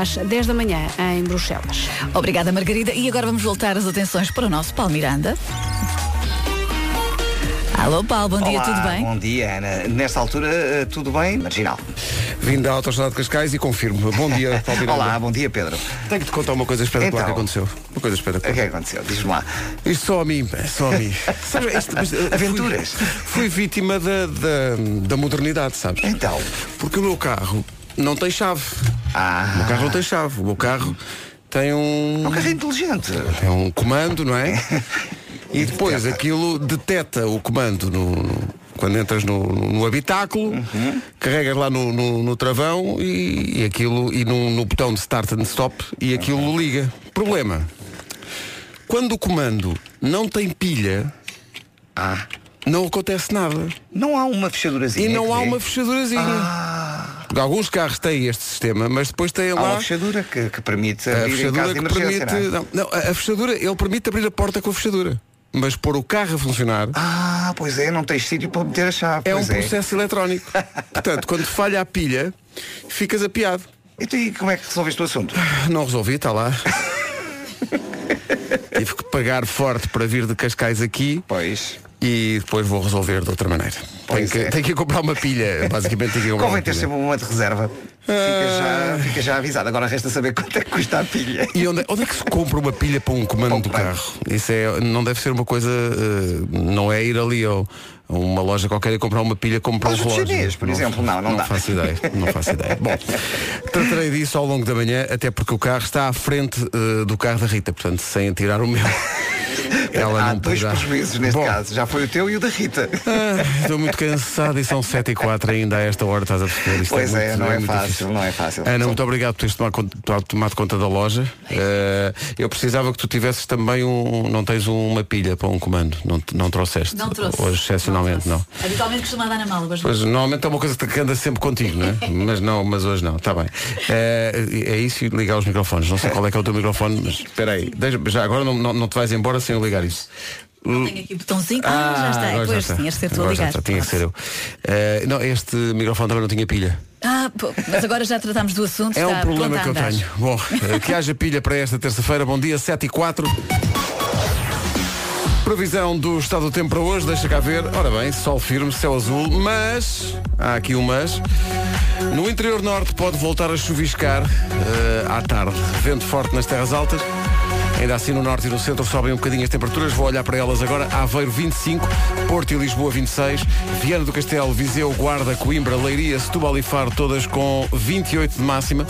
às 10 da manhã em Bruxelas. Obrigada, Margarida. E agora vamos voltar as atenções para o nosso Paulo Miranda. Alô, Paulo, bom dia, Olá, tudo bem? Bom dia, Ana. Nesta altura, eh, tudo bem? Marginal. Vim da Autostrada de Cascais e confirmo. Bom dia, Paulo Miranda. Olá, bom dia, Pedro. Tenho que te contar uma coisa espetacular Então. que aconteceu. Uma coisa O espetacular. que é que aconteceu? Diz-me lá. Isto só a mim, é só a mim. Sabes, isto- uh, Aventuras. Fui, fui vítima da, da, da modernidade, sabes? Então. Porque o meu carro não tem chave. Ah. O meu carro não tem chave. O meu carro tem um. É um carro inteligente. É um comando, não é? E depois aquilo deteta o comando no, no- quando entras no, no- habitáculo, carregas lá no, no- no travão e, e aquilo e no, botão de start and stop e aquilo liga. Problema. Quando o comando não tem pilha, Ah. não acontece nada. Não há uma fechadurazinha. E não há dê? uma fechadurazinha. Porque alguns carros têm este sistema, mas depois têm Há lá. uma fechadura que, que permite A abrir em fechadura que permite. não é? Não, a a fechadura, ele permite abrir a porta com a fechadura. Mas pôr o carro a funcionar Ah, pois é, não tens sítio para meter a chave. é um pois processo eletrónico. Portanto, quando falha a pilha, ficas apiado. Então, e como é que resolveste o assunto? Não resolvi, está lá. Tive que pagar forte para vir de Cascais aqui Pois. E depois vou resolver de outra maneira. Tenho Pois que, é. tenho que ir comprar uma pilha. Basicamente tenho que comprar Convém ter sempre uma de reserva. Fica, já, fica já avisado. Agora resta saber quanto é que custa a pilha. E onde, onde é que se compra uma pilha para um comando do comando. carro? Isso é, não deve ser uma coisa, eh, não é ir ali ao, a uma loja qualquer e comprar uma pilha como para um relógio. chinês, por exemplo, não, não dá. faço ideia, não faço ideia. Bom, tratarei disso ao longo da manhã, até porque o carro está à frente eh, do carro da Rita, portanto, sem tirar o meu. Ela Há não dois poderá. prejuízos neste Bom, caso. Já foi o teu e o da Rita. ah, Estou muito cansado e são 7 e 4 ainda a esta hora, estás a perceber? Isto Pois é, muito- não é muito fácil, difícil. não é fácil. Ana, muito obrigado por teres tomado, conta- tomado conta da loja. Eh, eu precisava que tu tivesses também um. Não tens uma pilha para um comando. Não, não trouxeste. Não trouxe. Hoje, excepcionalmente, não. trouxe. Habitualmente costuma dar na mala, mas Pois normalmente é uma coisa que anda sempre contigo, não é? Mas não, mas hoje não, está bem. Eh, é isso e ligar os microfones. Não sei qual é que é o teu microfone, mas espera aí. Deixa- já agora não, não, não te vais embora sem eu ligar isso. Tenho aqui o botãozinho. Ah, já está. agora já Pois está. tinhas de ser tu a já ligar. está, Tinha que ser eu. Eh, não, este microfone também não tinha pilha. Ah, pô, mas agora já tratámos do assunto. É um problema que eu tenho. Bom, eh, que haja pilha para esta terça-feira. Bom dia, 7 e 4. Previsão do estado do tempo para hoje, deixa cá ver. Ora bem, sol firme, céu azul, mas, há aqui um mas, no interior norte pode voltar a chuviscar eh, à tarde. Vento forte nas terras altas. Ainda assim no norte e no centro sobem um bocadinho as temperaturas. Vou olhar para elas agora. Aveiro 25, Porto e Lisboa 26, Viana do Castelo, Viseu, Guarda, Coimbra, Leiria, Setúbal e Faro, todas com 28 de máxima.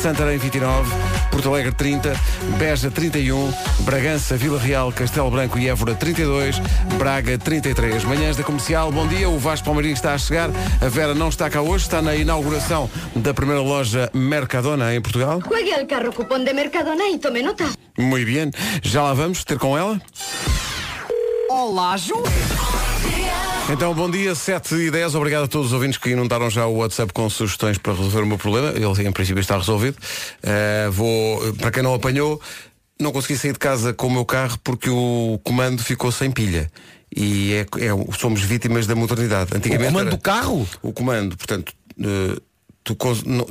Santarém 29, Porto Alegre 30, Beja 31, Bragança, Vila Real, Castelo Branco e Évora 32, Braga 33. Manhãs da Comercial, bom dia. O Vasco Palmeirinho está a chegar. A Vera não está cá hoje, está na inauguração da primeira loja Mercadona em Portugal. Juegue al carro cupón de Mercadona y tome nota. Muito bem. Já lá vamos ter com ela. Olá, Ju. Então, bom dia, 7 e 10. Obrigado a todos os ouvintes que inundaram já o WhatsApp com sugestões para resolver o meu problema. Ele, em princípio, está resolvido. Eh, vou, para quem não apanhou, não consegui sair de casa com o meu carro porque o comando ficou sem pilha. E é, é- somos vítimas da modernidade. Antigamente O comando era- do carro? O comando, portanto, eh, tu não-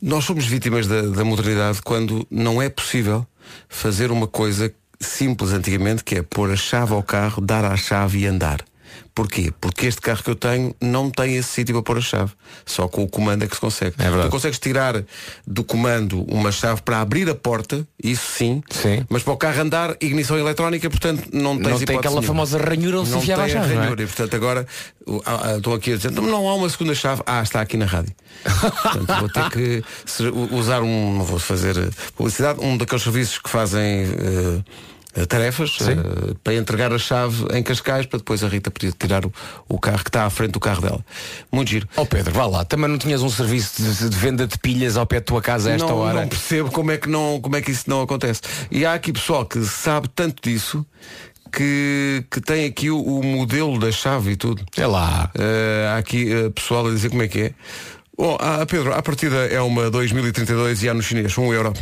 nós somos vítimas da, da modernidade quando não é possível fazer uma coisa simples antigamente, que é pôr a chave ao carro, dar à chave e andar. Porquê? Porque este carro que eu tenho não tem esse sítio para pôr a chave. Só com o comando é que se consegue. É verdade. Tu consegues tirar do comando uma chave para abrir a porta, isso sim, Sim. mas para o carro andar, ignição eletrónica, portanto não tens Não tem aquela nenhuma. famosa ranhura onde se enfiava a chave, é? ranhura. E portanto agora estou aqui a dizer, "Não, não há uma segunda chave. Ah, está aqui na rádio. Portanto, vou ter que usar um, não vou fazer publicidade, um daqueles serviços que fazem eh, tarefas eh, para entregar a chave em Cascais para depois a Rita poder tirar o, o carro que está à frente do carro dela. Muito giro. Ó Pedro, vá lá, também não tinhas um serviço de, de venda de pilhas ao pé da tua casa a esta não, hora? não percebo como é, que não, como é que isso não acontece. E há aqui pessoal que sabe tanto disso que, que tem aqui o, o modelo da chave e tudo. É lá. Eh, há aqui eh, pessoal a dizer como é que é. Bom, ah, Pedro, a partida é uma 2032 e há no chinês, um euro.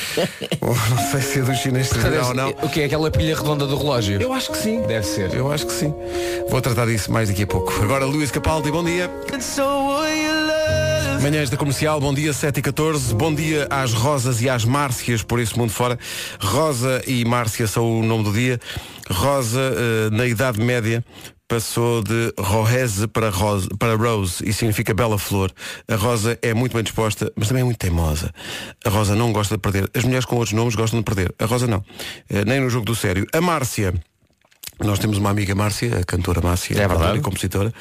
Bom, não sei se é do chinês será ou não. O que é aquela pilha redonda do relógio? Eu acho que sim. Deve ser. Eu acho que sim. Vou tratar disso mais daqui a pouco. Agora Luís Capaldi, bom dia. Manhãs da Comercial, bom dia 7 e 14 Bom dia às Rosas e às Márcias Por esse mundo fora Rosa e Márcia são o nome do dia Rosa, eh, na Idade Média Passou de Rohese para Rose, para Rose e significa bela flor. A Rosa é muito bem disposta, mas também é muito teimosa. A Rosa não gosta de perder. As mulheres com outros nomes gostam de perder. A Rosa não. Eh, nem no jogo do sério. A Márcia nós temos uma amiga Márcia, a cantora Márcia, É cantora e compositora.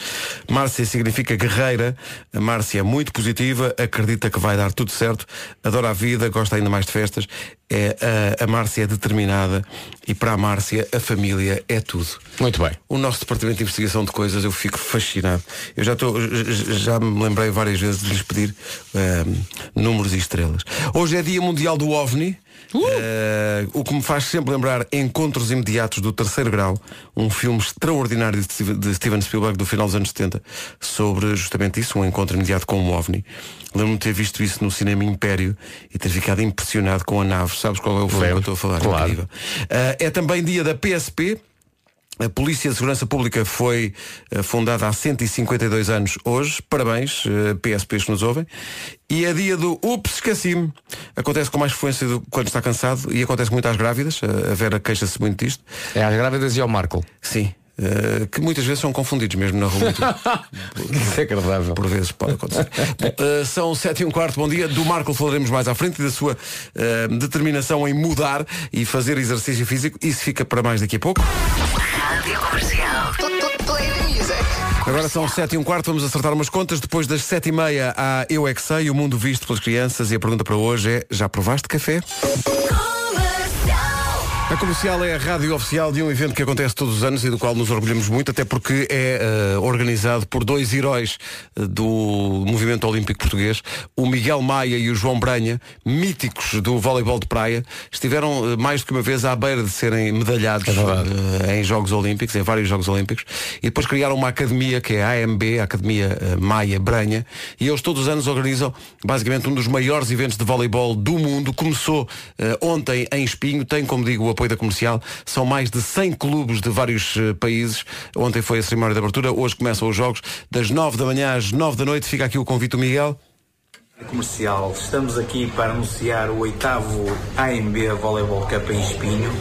Márcia significa guerreira. A Márcia é muito positiva, acredita que vai dar tudo certo, adora a vida, gosta ainda mais de festas. É, a, a Márcia é determinada e para a Márcia a família é tudo. Muito bem. O nosso departamento de investigação de coisas, eu fico fascinado. Eu já j- já me lembrei várias vezes de lhes pedir ehm, números e estrelas. Hoje é Dia Mundial do OVNI. Eh, o que me faz sempre lembrar Encontros Imediatos do Terceiro Grau, um filme extraordinário de Steven- Spielberg do final dos anos 70, sobre justamente isso, um encontro imediato com um OVNI. Lembro-me de ter visto isso no cinema Império e ter ficado impressionado com a nave. Sabes qual é o filme que eu estou a falar? Claro. Eh, é também dia da PSP, a Polícia de Segurança Pública foi eh, fundada há 152 anos hoje. Parabéns, eh, PSPs que nos ouvem. E é dia do Ups, esqueci-me. Acontece com mais frequência do, quando está cansado e acontece muito às grávidas. A a Vera queixa-se muito disto. É às grávidas e ao Marco. Sim. Eh, que muitas vezes são confundidos mesmo na rua. Isso é agradável. Por vezes pode acontecer. Bom, eh, são sete e um quarto, bom dia. Do Marco falaremos mais à frente e da sua eh, determinação em mudar e fazer exercício físico. Isso fica para mais daqui a pouco. Agora são sete e um quarto, vamos acertar umas contas. Depois das sete e meia há Eu É Que Sei, o mundo visto pelas crianças. E a pergunta para hoje é, já provaste café? A comercial é a rádio oficial de um evento que acontece todos os anos e do qual nos orgulhamos muito, até porque é eh, organizado por dois heróis eh, do movimento olímpico português, o Miguel Maia e o João Branha, míticos do voleibol de praia, estiveram eh, mais do que uma vez à beira de serem medalhados verdade. eh, em Jogos Olímpicos, em vários Jogos Olímpicos, e depois criaram uma academia que é a AMB, a Academia Maia Branha, e eles todos os anos organizam basicamente um dos maiores eventos de voleibol do mundo. Começou ontem em Espinho, tem, como digo, o apoio da comercial. São mais de 100 clubes de vários eh, países. Ontem foi a cerimónia de abertura, hoje começam os jogos das 9 da manhã às 9 da noite. Fica aqui o convite do Miguel. Comercial, estamos aqui para anunciar o oitavo AMB Volleyball Cup em Espinho,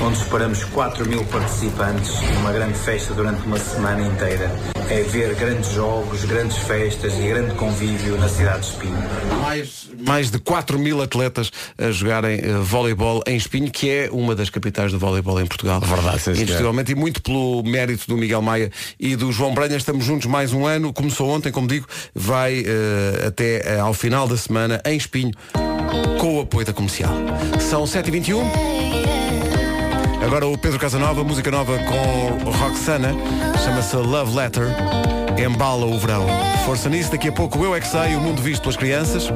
onde esperamos 4 mil participantes e uma grande festa durante uma semana inteira. É ver grandes jogos, grandes festas e grande convívio na cidade de Espinho. Mais, mais de 4 mil atletas a jogarem eh, voleibol em Espinho, que é uma das capitais do voleibol em Portugal. Verdade, sim, senhor. Indiscutivelmente, e muito pelo mérito do Miguel Maia e do João Branha. Estamos juntos mais um ano. Começou ontem, como digo, vai eh, até eh, ao final da semana em Espinho, com o apoio da comercial. São 7h21. Agora o Pedro Casanova, música nova com Roxana, chama-se Love Letter, embala o verão. Força nisso, daqui a pouco eu é que sei, o mundo visto pelas crianças.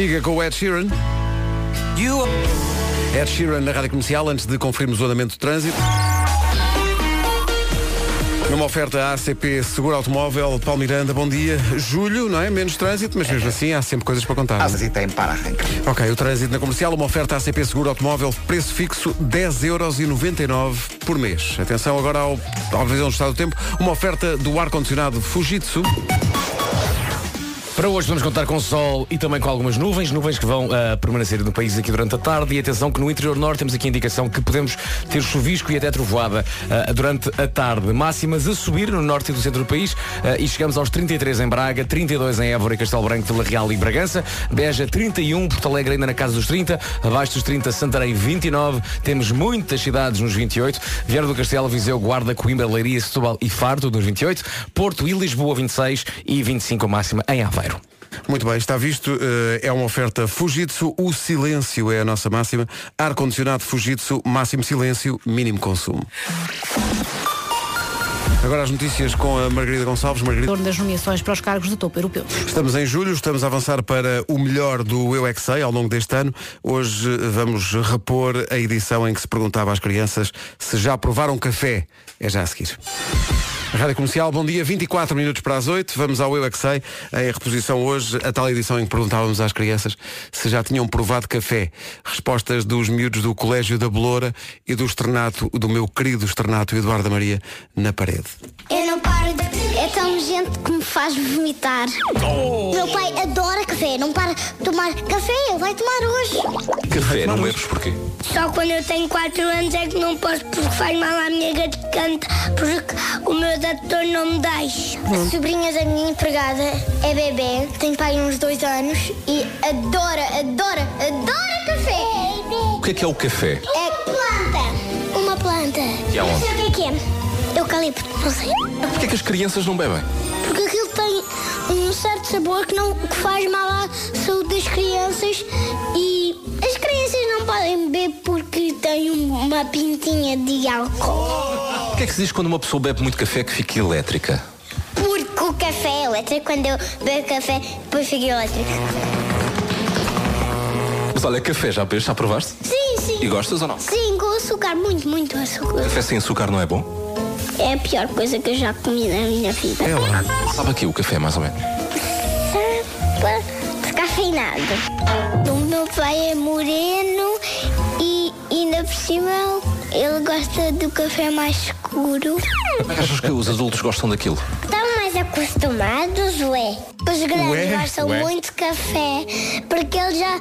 Siga com o Ed Sheeran. Ed Sheeran na Rádio Comercial, antes de conferirmos o andamento do trânsito. Numa oferta ACP Seguro Automóvel, Paulo Miranda, bom dia. Julho, não é? Menos trânsito, mas mesmo assim há sempre coisas para contar. é? Asas e tem para arrancar. Ok, o trânsito na comercial, uma oferta ACP Seguro Automóvel, preço fixo 10,99€ por mês. Atenção agora ao, à previsão do estado do tempo, uma oferta do ar-condicionado Fujitsu. Para hoje vamos contar com sol e também com algumas nuvens, nuvens que vão ah, permanecer no país aqui durante a tarde e atenção que no interior norte temos aqui indicação que podemos ter chuvisco e até trovoada ah, durante a tarde. Máximas a subir no norte e do centro do país ah, e chegamos aos 33 em Braga, 32 em Évora e Castelo Branco, Vila Real e Bragança, Beja 31, Porto Alegre ainda na casa dos 30, abaixo dos 30 Santarém 29, temos muitas cidades nos 28, Vieira do Castelo, Viseu, Guarda, Coimbra, Leiria, Setúbal e Faro nos 28, Porto e Lisboa 26 e 25 a máxima em Aveiro. Muito bem, está visto, eh, é uma oferta Fujitsu, o silêncio é a nossa máxima. Ar-condicionado Fujitsu, máximo silêncio, mínimo consumo. Agora as notícias com a Margarida Gonçalves. Margarida. torno das nomeações para os cargos de topo europeu. Estamos em julho, estamos a avançar para o melhor do Eu é Que Sei ao longo deste ano. Hoje eh, vamos repor a edição em que se perguntava às crianças se já provaram café. É já a seguir. Rádio Comercial, bom dia, 24 minutos para as 8. Vamos ao Eu é Que Sei, em reposição hoje, a tal edição em que perguntávamos às crianças se já tinham provado café. Respostas dos miúdos do Colégio da Beloura e do externato, do meu querido externato Eduardo Maria, na parede. Eu não paro de... É tão gente me faz vomitar. Meu pai adora café, não para de tomar café, ele vai tomar hoje. Café, não bebes porquê? Só quando eu tenho 4 anos é que não posso porque faz mal à minha garganta, porque o meu doutor não me deixa. A sobrinha da minha empregada é bebê, tem pai uns 2 anos e adora, adora, adora café. O que é que é o café? É planta. Uma planta. E aonde? Não sei o que é que é. Eucalipto, não sei. Porquê é que as crianças não bebem? Porque certo sabor que, não, que faz mal à saúde das crianças e as crianças não podem beber porque têm uma pintinha de álcool. O que é que se diz quando uma pessoa bebe muito café que fica elétrica? Porque o café é elétrico, quando eu bebo café, depois fica elétrico. Mas olha, café já bebes, já provaste? Sim, sim. E gostas ou não? Sim, com açúcar, muito, muito açúcar. Café sem açúcar não é bom? É a pior coisa que eu já comi na minha vida. É lá. Sabe aqui o café, mais ou menos? O meu pai é moreno e ainda por cima ele gosta do café mais escuro. Como é que achas que os adultos gostam daquilo? Estão mais acostumados, ué? Os grandes Ué? gostam Ué? muito de café porque eles já,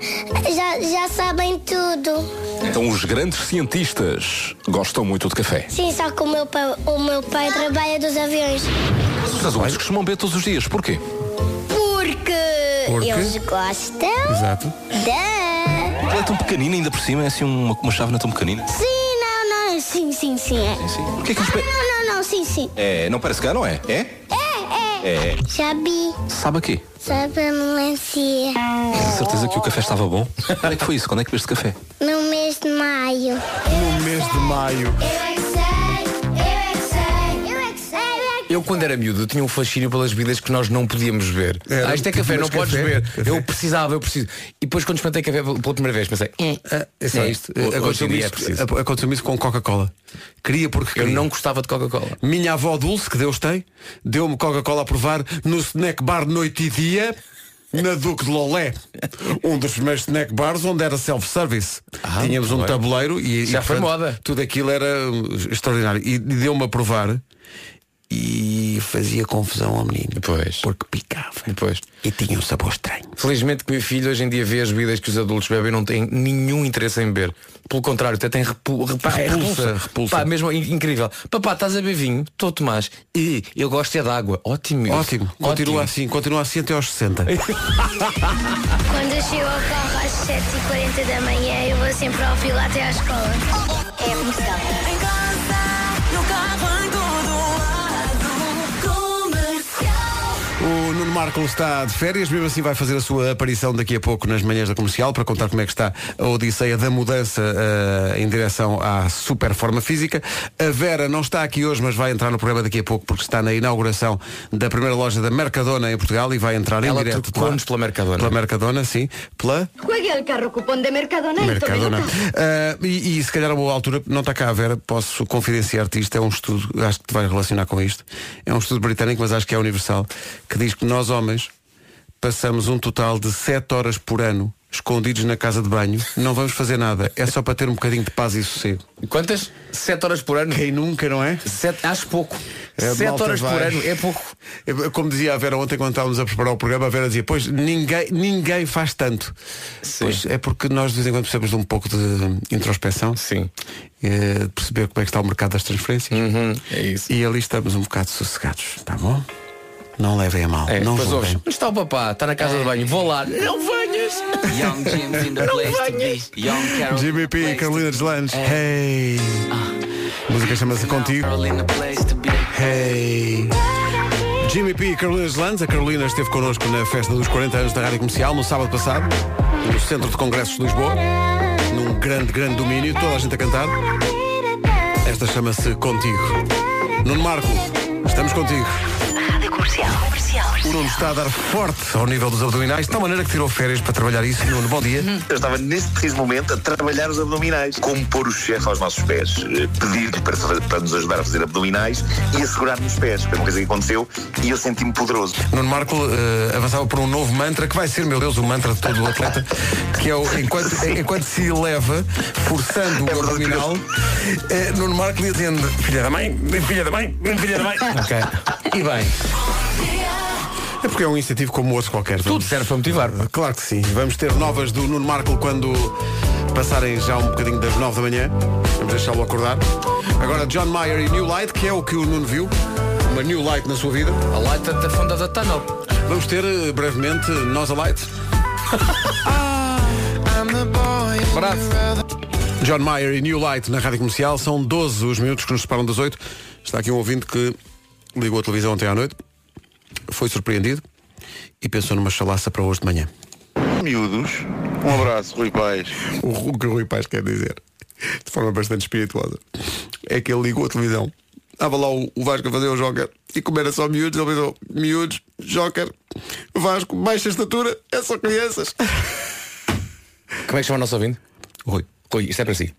já, já sabem tudo. Então os grandes cientistas gostam muito de café. Sim, só que o meu pai, o meu pai trabalha dos aviões. Mas os adultos costumam beber todos os dias. Porquê? Porque, eles gostam Exato. da. Ele é tão pequenino ainda por cima, é assim uma, uma chávena tão pequenina. Sim, não, não, sim, sim, sim. É. Sim. Porquê que eles be... Não, não, não, sim, sim. É, não parece cá, não é? É? É, é. É. Vi. Sabe a quê? Sabe a melancia. Tens a certeza que o café estava bom? Quando é que foi isso? Quando é que bebeste café? No mês de maio. No mês de maio. Eu eu é Eu, quando era miúdo, tinha um fascínio pelas bebidas que nós não podíamos beber. Era, ah, isto é café, mas não podes café? beber. Café. Eu precisava, eu preciso. E depois, quando experimentei café pela primeira vez, pensei, eh, Ah, é só é, isto. Aconteceu-me é aconteceu-me isso com Coca-Cola. Queria porque Eu queria. não gostava de Coca-Cola. Minha avó Dulce, que Deus tem, deu-me Coca-Cola a provar no snack bar noite e dia, na Duque de Lolé. Um dos primeiros snack bars onde era self-service. Ah, Tínhamos um muito bem. tabuleiro e, Já e, foi moda. Tudo aquilo era uh, extraordinário. E, e deu-me a provar e fazia confusão ao menino. Depois. Porque picava. Depois. E tinha um sabor estranho. Felizmente que meu filho hoje em dia vê as bebidas que os adultos bebem e não tem nenhum interesse em beber. Pelo contrário, até tem repu repá, é Repulsa, repulsa. Pá, mesmo in- incrível. Papá, estás a beber vinho? Estou Tomás. E eu gosto é de água. Ótimo. isso. Ótimo. Continua assim, continua assim até aos 60. Quando eu chego ao carro às 7h40 da manhã, eu vou sempre ao filo até à escola. É comercial. O Nuno Marco está de férias, mesmo assim vai fazer a sua aparição daqui a pouco nas manhãs da comercial para contar como é que está a odisseia da mudança eh, em direção à super forma física. A Vera não está aqui hoje, mas vai entrar no programa daqui a pouco porque está na inauguração da primeira loja da Mercadona em Portugal e vai entrar em Ela direto de lá. trocou-nos pela Mercadona. Pela Mercadona, sim. Pela Juegue al carro cupón de Mercadona Mercadona. Ah, e, e se calhar a boa altura, não está cá a Vera, posso confidenciar-te isto, é um estudo, acho que te vai relacionar com isto. É um estudo britânico, mas acho que é universal, que diz que nós homens passamos um total de 7 horas por ano escondidos na casa de banho, não vamos fazer nada, é só para ter um bocadinho de paz e sossego. Quantas? Sete horas por ano? Quem nunca, não é? Sete, acho pouco. É, Sete horas por vai. ano é pouco. É, Como dizia a Vera ontem quando estávamos a preparar o programa, a Vera dizia, pois ninguém, ninguém faz tanto. Sim. Pois é porque nós de vez em quando precisamos de um pouco de introspeção. Sim. De perceber como é que está o mercado das transferências. Uhum, é isso. E ali estamos um bocado sossegados, tá bom? Não levem a mal. É, não ouves, julguem. onde está o papá? Está na casa de banho. Vou lá. Não venhas! Young Jim's in the place to be. Young Carol. Jimmy P, Carolina Deslandes. Hey. A música chama-se Contigo. Hey. Jimmy P e Carolina Deslandes. A Carolina esteve connosco na festa dos 40 anos da Rádio Comercial no sábado passado, no Centro de Congressos de Lisboa, num grande, grande domínio, toda a gente a cantar. Esta chama-se Contigo. Nuno Marco, estamos contigo. Comercial. Comercial. O Nuno está a dar forte ao nível dos abdominais, de tal maneira que tirou férias para trabalhar isso. Nuno, bom dia. Eu estava neste preciso momento a trabalhar os abdominais. Como pôr o chefe aos nossos pés. Eh, Pedir-lhe para, para nos ajudar a fazer abdominais e assegurar nos pés. Foi uma coisa que aconteceu e eu senti-me poderoso. Nuno Marco eh, avançava por um novo mantra, que vai ser, meu Deus, o mantra de todo o atleta, que é o enquanto, enquanto se eleva, forçando o abdominal, eh, Nuno Marco lhe atende, filha da mãe, filha da mãe, filha da mãe. Ok. E bem, É porque é um incentivo como outro qualquer. tudo serve para motivar. Claro que sim. Vamos ter novas do Nuno Marco quando passarem já um bocadinho das 9 da manhã. Vamos deixá-lo acordar. Agora John Mayer e New Light, que é o que o Nuno viu. Uma New Light na sua vida. A light at the front of the tunnel. Vamos ter eh, brevemente Nós a Light. Bravo. John Mayer e New Light na Rádio Comercial. São 12 os minutos que nos separam das 8. Está aqui um ouvinte que ligou a televisão ontem à noite, foi surpreendido e pensou numa chalaça para hoje de manhã. Miúdos, um abraço, Rui Pais. O, o que o Rui Paz quer dizer, de forma bastante espirituosa, é que ele ligou a televisão. Estava lá o, o Vasco a fazer o Joker e como era só miúdos, ele pensou, miúdos, Joker, Vasco, baixa estatura, é só crianças. Como é que chama o nosso ouvinte? Rui. Rui, isto é para si.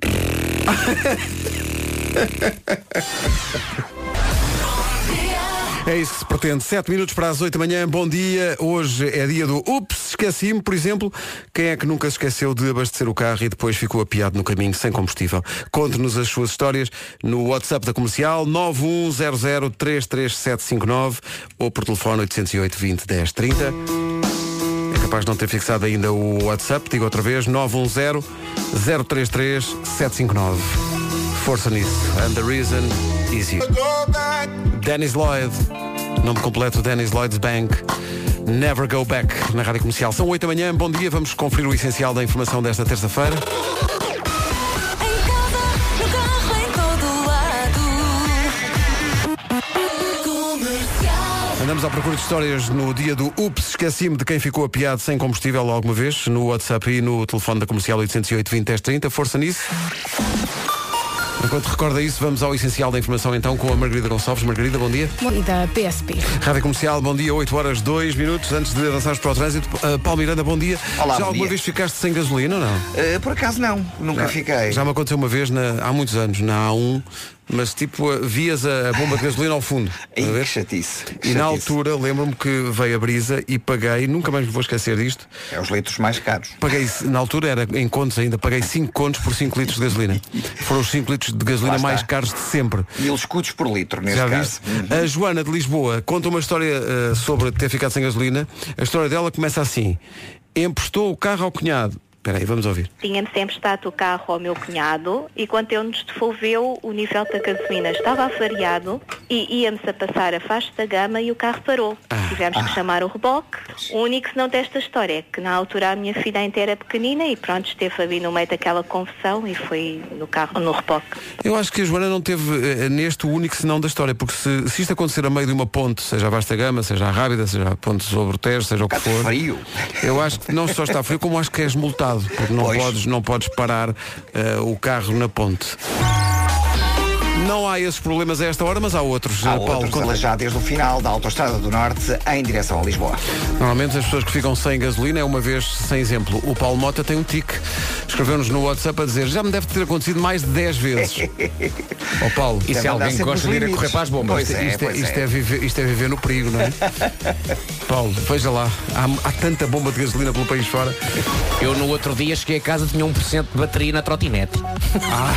É isso que se pretende. 7 minutos para as 8 da manhã. Bom dia. Hoje é dia do Ups, esqueci-me, por exemplo. Quem é que nunca se esqueceu de abastecer o carro e depois ficou apiado no caminho sem combustível? Conte-nos as suas histórias no WhatsApp da comercial 910033759 ou por telefone 808 20 10 30. É capaz de não ter fixado ainda o WhatsApp. Digo outra vez, 910 033 759. Força nisso. And the reason is you. Dennis Lloyd. Nome completo Dennis Lloyd's Bank. Never Go Back na Rádio Comercial. São 8 da manhã, bom dia. Vamos conferir o essencial da informação desta terça-feira. Andamos à procura de histórias no dia do Ups, esqueci-me de quem ficou apiado sem combustível alguma vez, no WhatsApp e no telefone da comercial 808 20 10 30. Força nisso. Enquanto recorda isso, vamos ao essencial da informação então com a Margarida Gonçalves. Margarida, bom dia. E da PSP. Rádio Comercial, bom dia, 8 horas 2 minutos antes de avançarmos para o trânsito. Uh, Paulo Miranda, bom dia. Olá, Já bom alguma dia. vez ficaste sem gasolina ou não? Eh, por acaso não, nunca fiquei. Já me aconteceu uma vez na- há muitos anos, na A1, mas tipo, vias a, bomba de gasolina ao fundo. Ih, que chatice. que E na chatice. altura lembro-me que veio a brisa e paguei, nunca mais me vou esquecer disto. É os litros mais caros. Paguei, na altura era em contos ainda, paguei 5 contos por 5 litros de gasolina. Foram os 5 litros de gasolina mais caros de sempre. Mil escudos por litro, neste Já caso. Uhum. viste? A Joana de Lisboa conta uma história uh, sobre ter ficado sem gasolina. A história dela começa assim. Emprestou o carro ao cunhado. Espera aí, vamos ouvir. Tinha-me sempre estado o carro ao meu cunhado e quando ele nos devolveu, o nível da gasolina estava avariado e íamos a passar a faixa da gama e o carro parou. Tivemos que chamar o reboque. O único senão desta história é que na altura a minha filha ainda era pequenina e pronto, esteve ali no meio daquela confusão e foi no carro, no reboque. Eu acho que a Joana não teve eh, neste o único senão da história, porque se, se isto acontecer a meio de uma ponte, seja a Vasta Gama, seja a Rábida, seja a ponte sobre o Tejo, seja o que for, frio. eu acho que não só está frio, como acho que és multado, porque não Pois. podes, não podes parar eh, o carro na ponte. Não há esses problemas a esta hora, mas há outros. Há Eh, Paulo, outros conta- já desde o final da Autostrada do Norte em direção a Lisboa. Normalmente as pessoas que ficam sem gasolina é uma vez sem exemplo. O Paulo Mota tem um tique. Escreveu-nos no WhatsApp a dizer já me deve ter acontecido mais de 10 vezes. Ó Paulo, Isso é alguém que gosta de ir a correr para as bombas. Pois é, isto, é, pois isto é. é viver, isto é viver no perigo, não é? Paulo, veja lá, há, há tanta bomba de gasolina pelo país fora. Eu no outro dia cheguei a casa tinha 1% de bateria na trotinete. Ah,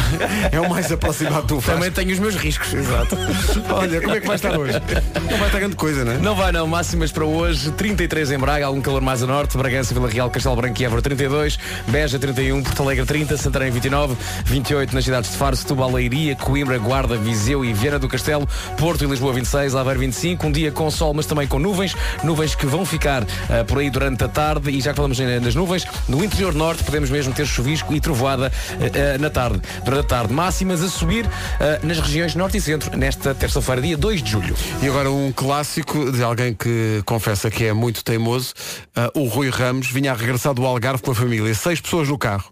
é o mais aproximado do Também tenho os meus riscos. Exato. Olha, como é que vai estar hoje? Não vai estar grande coisa, não é? Não vai não, máximas para hoje, 33 em Braga, algum calor mais a norte, Bragança, Vila Real, Castelo Branco e Évora 32, Beja 31, Porto Alegre 30, Santarém 29, 28 nas cidades de Faro, Setúbal, Leiria, Coimbra, Guarda, Viseu e Viana do Castelo, Porto e Lisboa 26, Aveiro 25, um dia com sol, mas também com nuvens, nuvens que vão ficar ah, por aí durante a tarde. E já que falamos nas nuvens, no interior norte podemos mesmo ter chuvisco e trovoada ah, ah, na tarde, durante a tarde, máximas a subir ah, nas regiões norte e centro nesta terça-feira, dia 2 de julho. E agora um clássico de alguém que confessa que é muito teimoso. Ah, o Rui Ramos vinha a regressar do Algarve com a família. Seis pessoas no carro.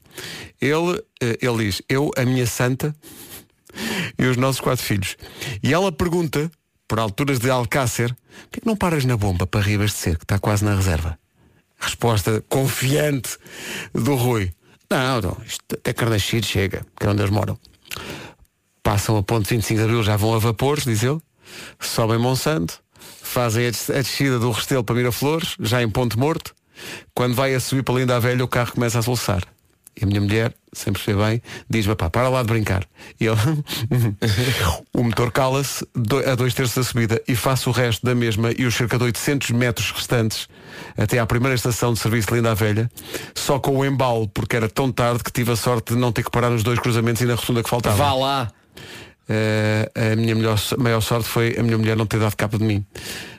Ele, eh, ele diz, eu, a minha santa, e os nossos quatro filhos. E ela pergunta, por alturas de Alcácer, por que é não paras na bomba para Ser, que está quase na reserva? Resposta confiante do Rui. Não, não, isto até Carnaxide chega, que é onde eles moram. Passam a ponte 25 de Abril, já vão a vapores, diz ele. Sobem Monsanto, fazem a des- a descida do Restelo para Miraflores, já em Ponte Morto. Quando vai a subir para Linda Velha, o carro começa a soluçar. E a minha mulher, sem perceber bem, diz-me, pá, para lá de brincar. E ele, o motor cala-se a dois terços da subida e faço o resto da mesma e os cerca de 800 metros restantes até à primeira estação de serviço de Linda Velha, só com o embalo, porque era tão tarde que tive a sorte de não ter que parar nos dois cruzamentos e na rotunda que faltava. Vá lá. Eh, a minha melhor, maior sorte foi a minha mulher não ter dado capa de mim.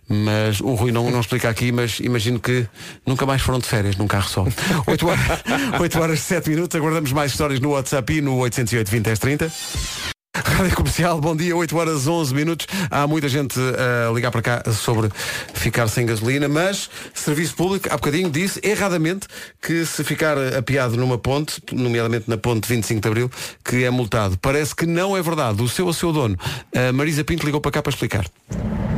Mas o Rui não, não explica aqui, mas imagino que nunca mais foram de férias num carro só. 8 horas, 8 horas 7 minutos, aguardamos mais histórias no WhatsApp e no 808 20 10 30. Rádio Comercial, bom dia, 8 horas 11 minutos. Há muita gente a ligar para cá sobre ficar sem gasolina, mas Serviço Público, há bocadinho, disse erradamente que se ficar apiado numa ponte, nomeadamente na ponte 25 de Abril, que é multado. Parece que não é verdade. O seu ou seu dono, a Marisa Pinto, ligou para cá para explicar.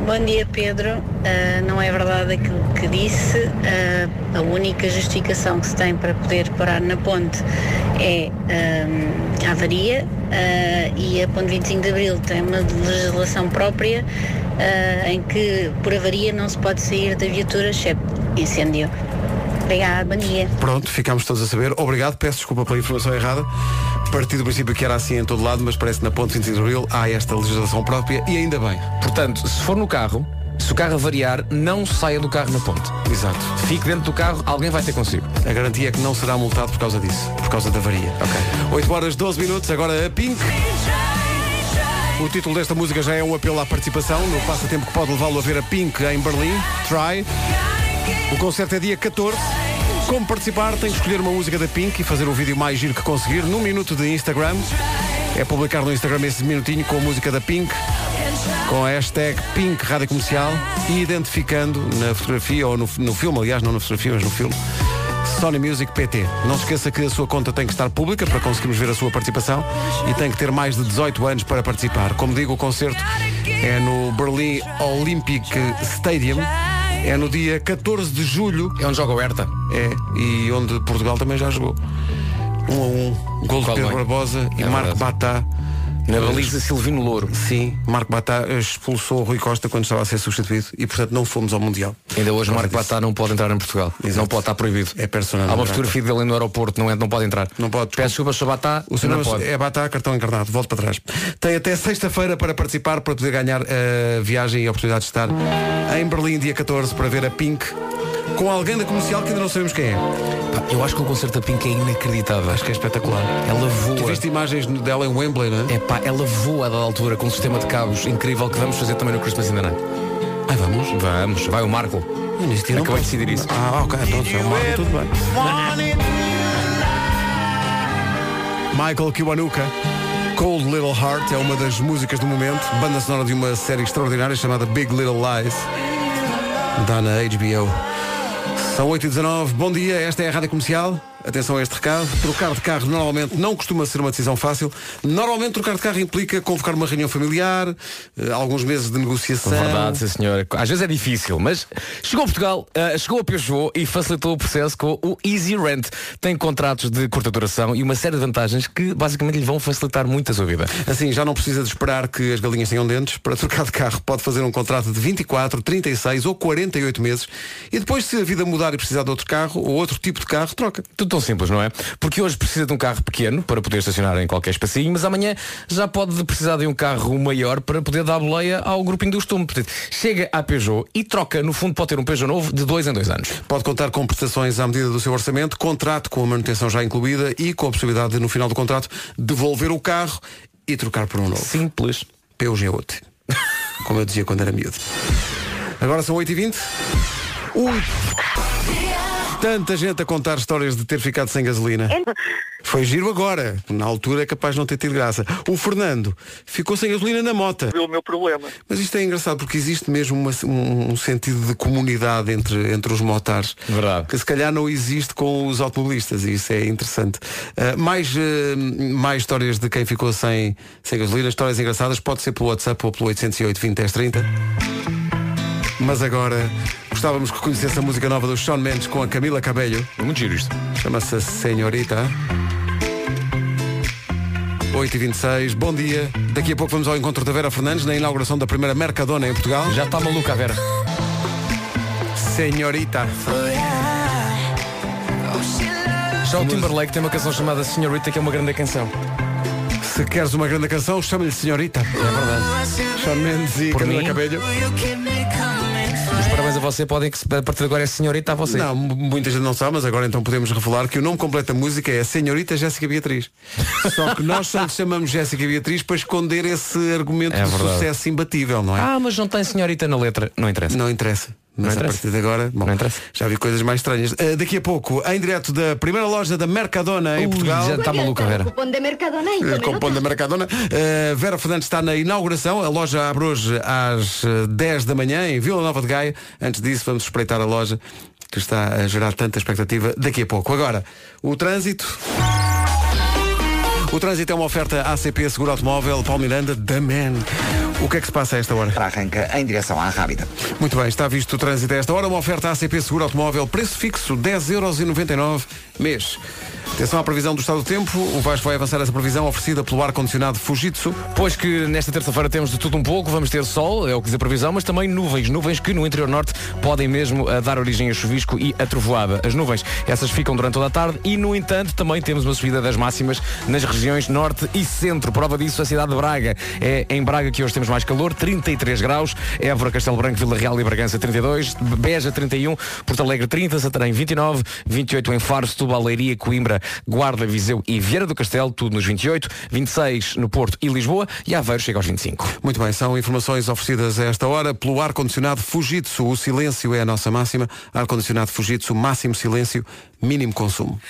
Bom dia, Pedro. Ah, não é verdade aquilo que disse. Ah, a única justificação que se tem para poder parar na ponte é ah, a avaria ah, e a ponte 25 de Abril tem uma legislação própria em que por avaria não se pode sair da viatura, exceto incêndio. Obrigada, bom dia. Pronto, ficámos todos a saber. Obrigado, peço desculpa pela informação errada. Parti do princípio que era assim em todo lado, mas parece que na ponte 25 de Abril há esta legislação própria e ainda bem. Portanto, se for no carro, se o carro variar, não saia do carro na ponte. Exato. Fique dentro do carro, alguém vai ter consigo. A garantia é que não será multado por causa disso, por causa da avaria. Ok. 8 horas 12 minutos, agora a Pink. O título desta música já é um apelo à participação no passatempo que pode levá-lo a ver a Pink em Berlim. Try. O concerto é dia 14. Como participar, tem que escolher uma música da Pink e fazer o vídeo mais giro que conseguir num minuto de Instagram. É publicar no Instagram esse minutinho com a música da Pink, com a hashtag Pink Rádio Comercial e identificando na fotografia ou no, no filme, aliás, não na fotografia, mas no filme, Sony Music PT. Não se esqueça que a sua conta tem que estar pública para conseguirmos ver a sua participação e tem que ter mais de 18 anos para participar. Como digo, o concerto é no Berlin Olympic Stadium. É no dia 14 de julho. É onde joga o Herta. É, e onde Portugal também já jogou. Um a um. Gol de Pedro? Barbosa e É Marco. Batá. Na baliza Silvino Louro. Sim, Marco Batá expulsou o Rui Costa quando estava a ser substituído e portanto não fomos ao Mundial. Ainda hoje Marco disso. Batá não pode entrar em Portugal. Exato. Não pode estar proibido. É personagem. Há uma grata. fotografia dele no aeroporto, não, é, não pode entrar. Não pode. Peço desculpa, Sr. Batá. O seu não pode. é Batá, cartão encarnado. Volto para trás. Tem até sexta-feira para participar, para poder ganhar a viagem e a oportunidade de estar em Berlim, dia 14, para ver a Pink, com alguém da comercial que ainda não sabemos quem é. Eu acho que o concerto da Pink é inacreditável. Acho que é espetacular. Ela voa. Tu viste imagens dela em Wembley, não é? É pá, ela voa a dada altura com um sistema de cabos incrível que vamos fazer também no Christmas in the Night. Ai, vamos? Vamos, vai o Marco. Eu sequer não Acabei de decidir isso. Ah, ok, pronto, é uma tudo bem. Michael Kiwanuka, Cold Little Heart, é uma das músicas do momento, banda sonora de uma série extraordinária chamada Big Little Lies, dá na HBO. São 8h19, bom dia, esta é a Rádio Comercial. Atenção a este recado. Trocar de carro normalmente não costuma ser uma decisão fácil. Normalmente trocar de carro implica convocar uma reunião familiar, eh, alguns meses de negociação. Verdade, sim senhora. Às vezes é difícil, mas chegou a Portugal, ah, chegou a Peugeot e facilitou o processo com o Easy Rent. Tem contratos de curta duração e uma série de vantagens que basicamente lhe vão facilitar muito a sua vida. Assim, já não precisa de esperar que as galinhas tenham dentes. Para trocar de carro, pode fazer um contrato de 24, 36 ou 48 meses. E depois, se a vida mudar e precisar de outro carro ou outro tipo de carro, troca. Tudo tão simples, não é? Porque hoje precisa de um carro pequeno para poder estacionar em qualquer espacinho, mas amanhã já pode precisar de um carro maior para poder dar boleia ao grupinho do estume. Portanto, chega à Peugeot e troca, no fundo, pode ter um Peugeot novo de dois em dois anos. Pode contar com prestações à medida do seu orçamento, contrato com a manutenção já incluída e com a possibilidade de, no final do contrato, devolver o carro e trocar por um novo. Simples. Peugeot. Como eu dizia quando era miúdo. Agora são 8h20. Ui. Tanta gente a contar histórias de ter ficado sem gasolina. Foi giro agora. Na altura é capaz de não ter tido graça. O Fernando ficou sem gasolina na mota. o meu problema. Mas isto é engraçado porque existe mesmo uma- um, um sentido de comunidade entre, entre os motares. Verdade. Que se calhar não existe com os automobilistas e isso é interessante. Uh, mais, uh, mais histórias de quem ficou sem, sem gasolina, histórias engraçadas, pode ser pelo WhatsApp ou pelo 808 20 10 30. Mas agora gostávamos que conhecesse a música nova do Sean Mendes com a Camila Cabello. Muito giro isto. Chama-se Senhorita. 8h26, bom dia. Daqui a pouco vamos ao encontro da Vera Fernandes na inauguração da primeira Mercadona em Portugal. Já está maluca a Vera. Senhorita. Já o Timberlake tem uma canção chamada Senhorita que é uma grande canção. Se queres uma grande canção, chama-lhe Senhorita. É verdade. Sean Mendes e Por Camila mim? Cabello. Você, podem que a partir de agora é Senhorita a você. Não, muita gente não sabe, mas agora então podemos revelar que o nome completo da música é Senhorita Jéssica Beatriz. Só que nós só lhe chamamos Jéssica Beatriz para esconder esse argumento É de verdade. sucesso imbatível, não é? Ah, mas não tem Senhorita na letra. Não interessa. Não interessa. Mas Não a partir de agora, bom, já vi coisas mais estranhas. Uh, daqui a pouco, em direto da primeira loja da Mercadona em Ui, Portugal. já está maluca, Vera. Cupón de Mercadona Eh, ponto da Mercadona. Uh, Vera Fernandes está na inauguração. A loja abre hoje às uh, 10 da manhã em Vila Nova de Gaia. Antes disso, vamos espreitar a loja que está a gerar tanta expectativa daqui a pouco. Agora, o trânsito. O trânsito é uma oferta ACP Seguro Automóvel, Paulo Miranda, da Man. O que é que se passa a esta hora? Arranca em direção à Rábida. Muito bem, está visto o trânsito a esta hora. Uma oferta ACP Seguro Automóvel, preço fixo, 10,99€ mês. Atenção à previsão do estado do tempo. O Vasco vai avançar essa previsão oferecida pelo ar-condicionado Fujitsu. Pois que nesta terça-feira temos de tudo um pouco, vamos ter sol, é o que diz a previsão, mas também nuvens, nuvens que no interior norte podem mesmo eh, dar origem a chuvisco e a trovoada. As nuvens, essas ficam durante toda a tarde e, no entanto, também temos uma subida das máximas nas regiões norte e centro. Prova disso a cidade de Braga. É em Braga que hoje temos mais calor, 33 graus, Évora, Castelo Branco, Vila Real e Bragança 32, Beja 31, Porto Alegre 30, Santarém 29, 28 em Faro, Setúbal, Leiria, Coimbra, Guarda, Viseu e Vieira do Castelo, tudo nos 28, 26 no Porto e Lisboa e Aveiro chega aos 25. Muito bem, são informações oferecidas a esta hora pelo ar-condicionado Fujitsu. O silêncio é a nossa máxima. Ar-condicionado Fujitsu, máximo silêncio, mínimo consumo.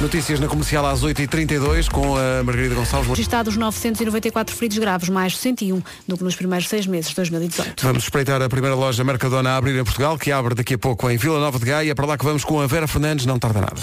Notícias na comercial às 8h32 com a Margarida Gonçalves. Registados 994 feridos graves, mais 101 do que nos primeiros seis meses de 2018. Vamos espreitar a primeira loja Mercadona a abrir em Portugal, que abre daqui a pouco em Vila Nova de Gaia. Para lá que vamos com a Vera Fernandes, não tarda nada.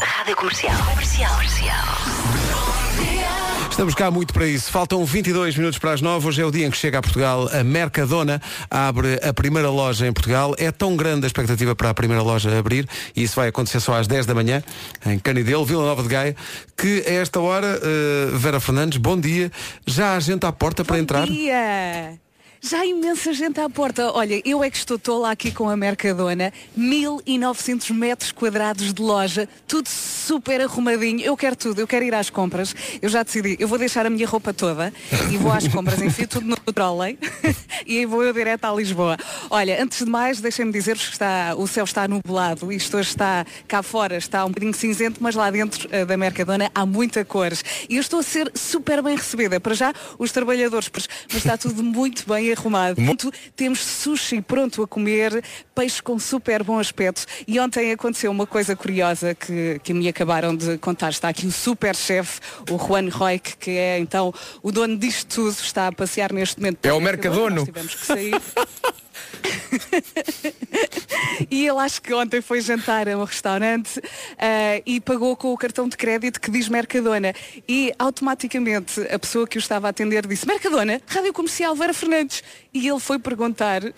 Rádio Comercial. Comercial. Comercial. Estamos cá muito para isso. Faltam 22 minutos para as 9. Hoje é o dia em que chega a Portugal a Mercadona. Abre a primeira loja em Portugal. É tão grande a expectativa para a primeira loja abrir, e isso vai acontecer só às 10 da manhã, em Canidelo, Vila Nova de Gaia, que a esta hora, eh, Vera Fernandes, bom dia. Já há gente à porta para entrar? dia! Já há imensa gente à porta. Olha, eu é que estou tola aqui com a Mercadona. 1900 metros quadrados de loja, tudo super arrumadinho. Eu quero tudo, eu quero ir às compras. Eu já decidi, eu vou deixar a minha roupa toda e vou às compras, enfio tudo no trolley e aí vou eu direto a Lisboa. Olha, antes de mais, deixem-me dizer-vos que está, o céu está nublado. Isto hoje está cá fora, está um bocadinho cinzento, mas lá dentro eh, da Mercadona há muita cores. E eu estou a ser super bem recebida. Para já, os trabalhadores, mas está tudo muito bem arrumado. Portanto, temos sushi pronto a comer, peixe com super bom aspecto. E ontem aconteceu uma coisa curiosa que, que me acabaram de contar. Está aqui o super chefe, o Juan Roig, que é então o dono disto tudo, está a passear neste momento. É o. Mercadono. Tivemos que sair. e ele acho que ontem foi jantar a um restaurante ah, e pagou com o cartão de crédito que diz Mercadona. E automaticamente a pessoa que o estava a atender disse Mercadona, Rádio Comercial Vera Fernandes. E ele foi perguntar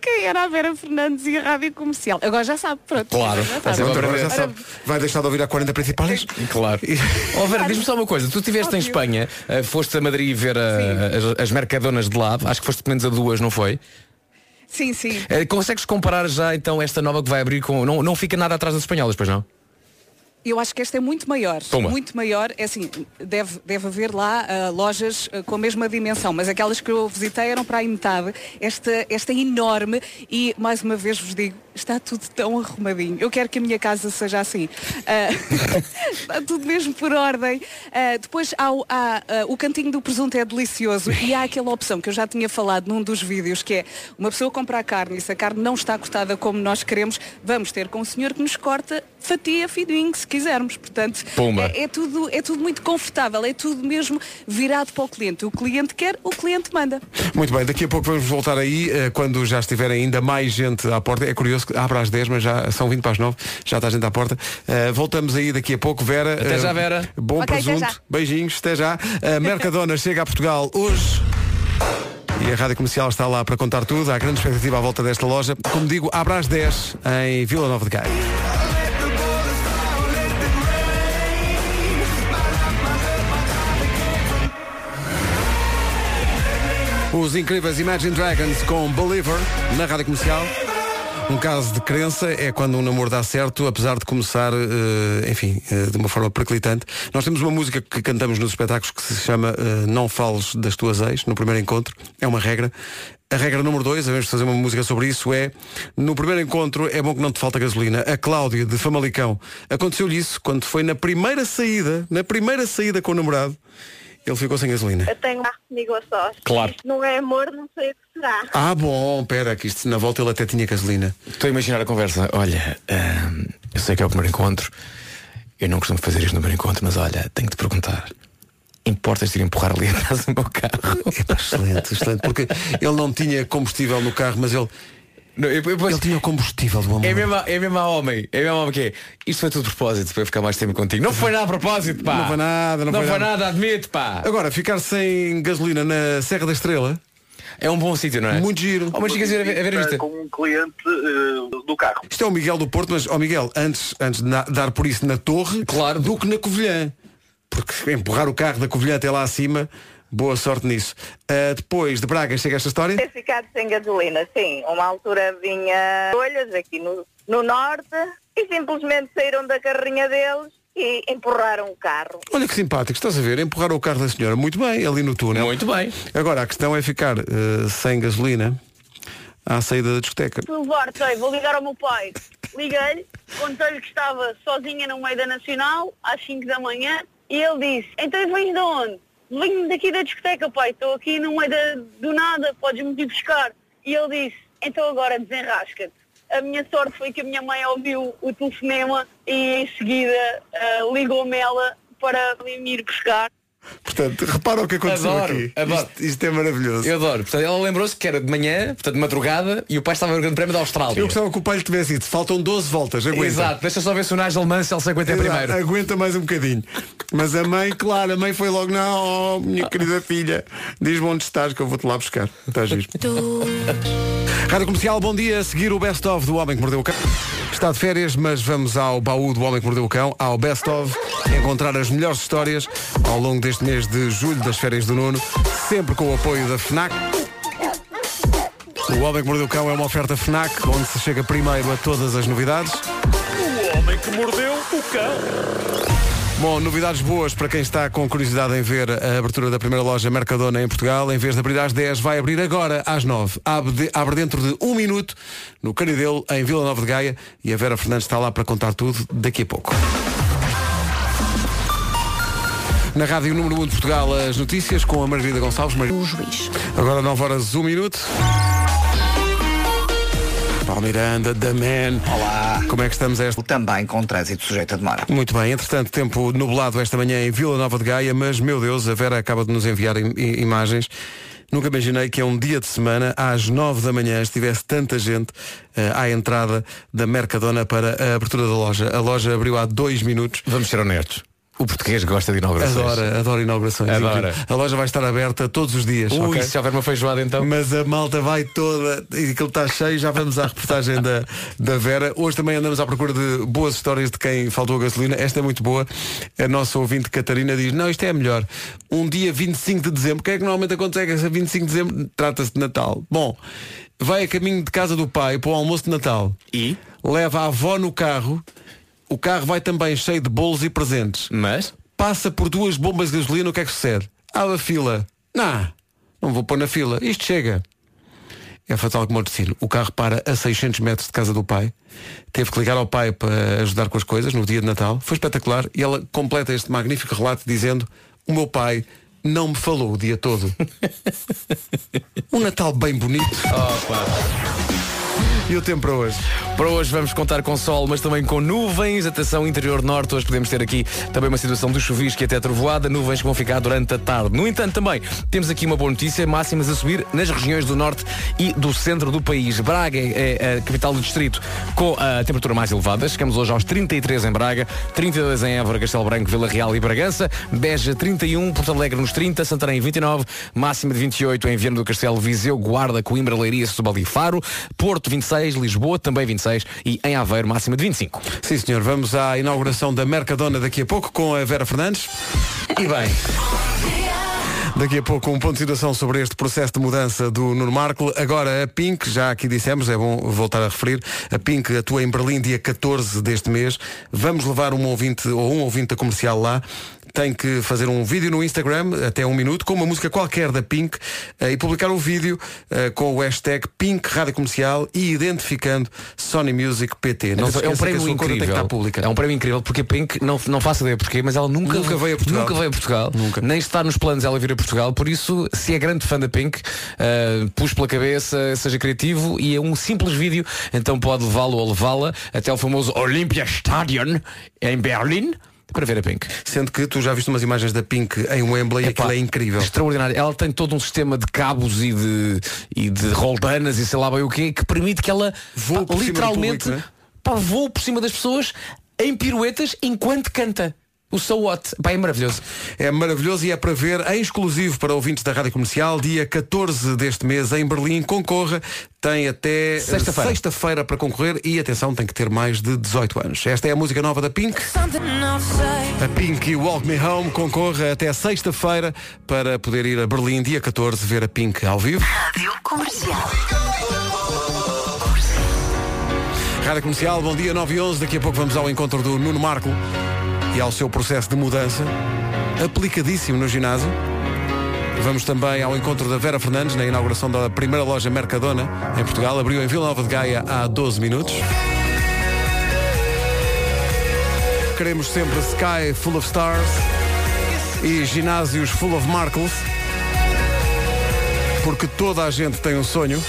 quem era a Vera Fernandes e a Rádio Comercial. Agora já sabe, pronto. Claro. Já Vai sabe. Agora já sabe. Vai deixar de ouvir a 40 principais? Claro. Ó Vera, diz-me só uma coisa. Tu estiveste em. Espanha, eh, foste a Madrid ver a- as, as mercadonas de lá, acho que foste pelo menos a duas, não foi? Sim, sim. Eh, Consegues comparar já então esta nova que vai abrir com. Não, não fica nada atrás das espanholas, pois não? Eu acho que esta é muito maior. Toma. Muito maior. É assim, deve, deve haver lá ah, lojas ah, com a mesma dimensão, mas aquelas que eu visitei eram para aí metade. Esta, esta é enorme e, mais uma vez vos digo, está tudo tão arrumadinho. Eu quero que a minha casa seja assim. Ah, está tudo mesmo por ordem. Ah, depois há, o- há, ah, o cantinho do presunto é delicioso e há aquela opção que eu já tinha falado num dos vídeos que é uma pessoa compra a carne e se a carne não está cortada como nós queremos, vamos ter com o senhor que nos corta fatia fininho se quisermos. Portanto, é, é tudo, é tudo muito confortável, é tudo mesmo virado para o cliente. O cliente quer, o cliente manda. Muito bem, daqui a pouco vamos voltar aí eh, quando já estiver ainda mais gente à porta. É curioso que abre às 10, mas já são 20 para as 9, já está gente à porta. Eh, voltamos aí daqui a pouco, Vera. Até eh, já, Vera. Bom Ok, até presunto. já. Beijinhos, até já. A Mercadona chega a Portugal hoje. E a Rádio Comercial está lá para contar tudo. Há grande expectativa à volta desta loja. Como digo, abre às 10 em Vila Nova de Gaia. Os incríveis Imagine Dragons com Believer na Rádio Comercial. Um caso de crença é quando um namoro dá certo, apesar de começar, eh, enfim, eh, de uma forma perclitante. Nós temos uma música que cantamos nos espetáculos que se chama eh, Não Fales das Tuas Ex, no primeiro encontro. É uma regra. A regra número dois, de fazer uma música sobre isso, é no primeiro encontro é bom que não te falta gasolina. A Cláudia, de Famalicão, aconteceu-lhe isso quando foi na primeira saída, na primeira saída com o namorado, ele ficou sem gasolina. Eu tenho carro comigo a sós. Claro. Isto não é amor, não sei o que será. Ah, bom, pera, que isto na volta ele até tinha gasolina. Estou a imaginar a conversa. Olha, hum, eu sei que é o primeiro encontro. Eu não costumo fazer isto no primeiro encontro, mas olha, tenho que te perguntar. Importas-te ir empurrar ali atrás do meu carro? excelente, excelente. Porque ele não tinha combustível no carro, mas ele. Ele tinha o combustível do amor. É mesmo, é mesmo a homem. É mesmo a homem que é. Isto foi tudo de propósito para eu ficar mais tempo contigo. Não foi nada a propósito, pá. Não foi nada, não, foi nada, admito, pá. Agora, ficar sem gasolina na Serra da Estrela é um bom sítio, não é? Muito giro. Oh, mas a ver, a ver isto. Com um cliente eh, do carro. Isto é o Miguel do Porto, mas, ó Miguel, antes, antes de na- dar por isso na torre, claro. do que na Covilhã. Porque empurrar o carro da Covilhã até lá acima, boa sorte nisso. Ah, depois de Braga chega esta história. Ter ficado sem gasolina, sim. Uma altura vinha olhas aqui no, no norte e simplesmente saíram da carrinha deles e empurraram o carro. Olha que simpático, estás a ver? Empurrar o carro da senhora. Muito bem, ali no túnel. Muito bem. Agora, a questão é ficar ah, sem gasolina à saída da discoteca. Levar, sei, vou ligar ao meu pai. Liguei-lhe, contei-lhe que estava sozinha no meio da Nacional, às 5 da manhã, e ele disse, então vens de onde? Venho daqui da discoteca, pai, estou aqui no meio da- do nada, podes-me ir buscar. E ele disse, então agora desenrasca-te. A minha sorte foi que a minha mãe ouviu o telefonema e em seguida ah, ligou-me ela para me ir buscar. Portanto, repara o que aconteceu Adoro, aqui. adoro. Isto, isto é maravilhoso. Eu adoro. Portanto, ela lembrou-se que era de manhã, portanto de madrugada, e o pai estava no Grande Prémio da Austrália. Eu gostava que o pai lhe tivesse dito, faltam 12 voltas, aguenta. Exato, deixa só ver se o Nigel Mansell se aguenta em Exato, primeiro. Aguenta mais um bocadinho. Mas a mãe, claro, a mãe foi logo, não, oh, minha querida filha, diz-me onde estás que eu vou-te lá buscar. Estás giro. Rádio Comercial, bom dia. A seguir o Best of do Homem que Mordeu o Cão. Está de férias, mas vamos ao baú do Homem que Mordeu o Cão, ao Best of, encontrar as melhores histórias ao longo deste mês de julho das férias do Nuno, sempre com o apoio da FNAC. O Homem que Mordeu o Cão é uma oferta FNAC, onde se chega primeiro a todas as novidades. O homem que mordeu o cão. Bom, novidades boas para quem está com curiosidade em ver a abertura da primeira loja Mercadona em Portugal. Em vez de abrir às 10, vai abrir agora às 9. Abre, de- abre dentro de um minuto no Canidelo, em Vila Nova de Gaia. E a Vera Fernandes está lá para contar tudo daqui a pouco. Na Rádio Número 1 de Portugal, as notícias com a Margarida Gonçalves. Mar... O juiz. Agora 9 horas 1 minuto. Paulo Miranda, da Man. Olá. Como é que estamos a esta? Também com trânsito sujeito a demora. Muito bem, entretanto, tempo nublado esta manhã em Vila Nova de Gaia, mas, meu Deus, a Vera acaba de nos enviar im- i- imagens. Nunca imaginei que é um dia de semana, às nove da manhã, estivesse tanta gente eh, à entrada da Mercadona para a abertura da loja. A loja abriu há dois minutos. Vamos ser honestos. O português gosta de inaugurações. Adora, adora inaugurações. Adora. A loja vai estar aberta todos os dias. Ui, ok? se houver uma feijoada então. Mas a malta vai toda e aquilo está cheio, já vamos à reportagem da, da Vera. Hoje também andamos à procura de boas histórias de quem faltou a gasolina. Esta é muito boa. A nossa ouvinte Catarina diz, não, isto é melhor. Um dia 25 de dezembro, o que é que normalmente acontece? Esse 25 de dezembro trata-se de Natal. Bom, vai a caminho de casa do pai para o almoço de Natal. E? Leva a avó no carro. O carro vai também cheio de bolos e presentes. Mas? Passa por duas bombas de gasolina, o que é que sucede? Abre a fila. Não, não vou pôr na fila. Isto chega. é fatal como o destino. O carro para a 600 metros de casa do pai. Teve que ligar ao pai para ajudar com as coisas no dia de Natal. Foi espetacular. E ela completa este magnífico relato dizendo o meu pai não me falou o dia todo. um Natal bem bonito. E o tempo para hoje? Para hoje vamos contar com sol, mas também com nuvens. Atenção, interior norte. Hoje podemos ter aqui também uma situação de chuvisco e até trovoada. Nuvens que vão ficar durante a tarde. No entanto, também temos aqui uma boa notícia. Máximas a subir nas regiões do norte e do centro do país. Braga é a capital do distrito com a temperatura mais elevada. Chegamos hoje aos 33 em Braga, 32 em Évora, Castelo Branco, Vila Real e Bragança. Beja 31, Porto Alegre nos 30, Santarém 29, máxima de 28 em Viana do Castelo, Viseu, Guarda, Coimbra, Leiria, Setúbal e Faro. Porto 26, Lisboa também 26 e em Aveiro máxima de 25. Sim, senhor. Vamos à inauguração da Mercadona daqui a pouco com a Vera Fernandes. E bem. Daqui a pouco um ponto de situação sobre este processo de mudança do Nuno Marco. Agora a Pink, já aqui dissemos, é bom voltar a referir, a Pink atua em Berlim dia 14 deste mês. Vamos levar um ouvinte ou um ouvinte comercial lá. Tem que fazer um vídeo no Instagram, até um minuto, com uma música qualquer da Pink eh, e publicar um vídeo eh, com o hashtag Pink Rádio Comercial e identificando Sony Music PT. Não é um a prémio incrível. É um prémio incrível porque a Pink não, não faço ideia porquê, mas ela nunca, Nunca veio a Portugal. Nunca veio a Portugal. Nem está nos planos ela vir a Portugal. Por isso, se é grande fã da Pink, uh, pus pela cabeça, seja criativo e é um simples vídeo, então pode levá-lo ou levá-la até ao famoso Olympia Stadion em Berlim para ver a Pink. Sendo que tu já viste umas imagens da Pink em Wembley e Epá, aquilo é incrível. Extraordinário. Ela tem todo um sistema de cabos e de, e de roldanas e sei lá bem o quê, que permite que ela Voe pá, literalmente público, né? pá, voe por cima das pessoas em piruetas enquanto canta. O So What. Pá, é maravilhoso. É maravilhoso e é para ver em exclusivo para ouvintes da Rádio Comercial, dia 14 deste mês em Berlim. Concorra, tem até Sexta-feira. sexta-feira para concorrer e atenção, tem que ter mais de 18 anos. Esta é a música nova da Pink. A Pink e Walk Me Home concorre até sexta-feira para poder ir a Berlim, dia 14, ver a Pink ao vivo. Rádio Comercial. Rádio Comercial, bom dia, 9 e 11. Daqui a pouco vamos ao encontro do Nuno Marco e ao seu processo de mudança, aplicadíssimo no ginásio. Vamos também ao encontro da Vera Fernandes na inauguração da primeira loja Mercadona em Portugal. Abriu em Vila Nova de Gaia há 12 minutos. Queremos sempre Sky Full of Stars e ginásios Full of Markles. Porque toda a gente tem um sonho.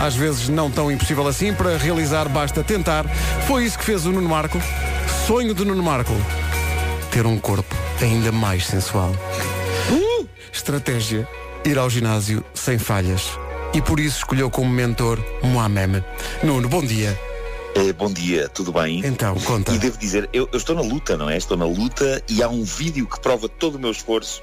Às vezes não tão impossível assim, para realizar basta tentar. Foi isso que fez o Nuno Marco. Sonho de Nuno Marco. Ter um corpo ainda mais sensual. Uh! Estratégia. Ir ao ginásio sem falhas. E por isso escolheu como mentor Mohamed. Nuno, bom dia. Eh, bom dia, tudo bem? Então, conta. E devo dizer, eu, eu estou na luta, não é? Estou na luta e há um vídeo que prova todo o meu esforço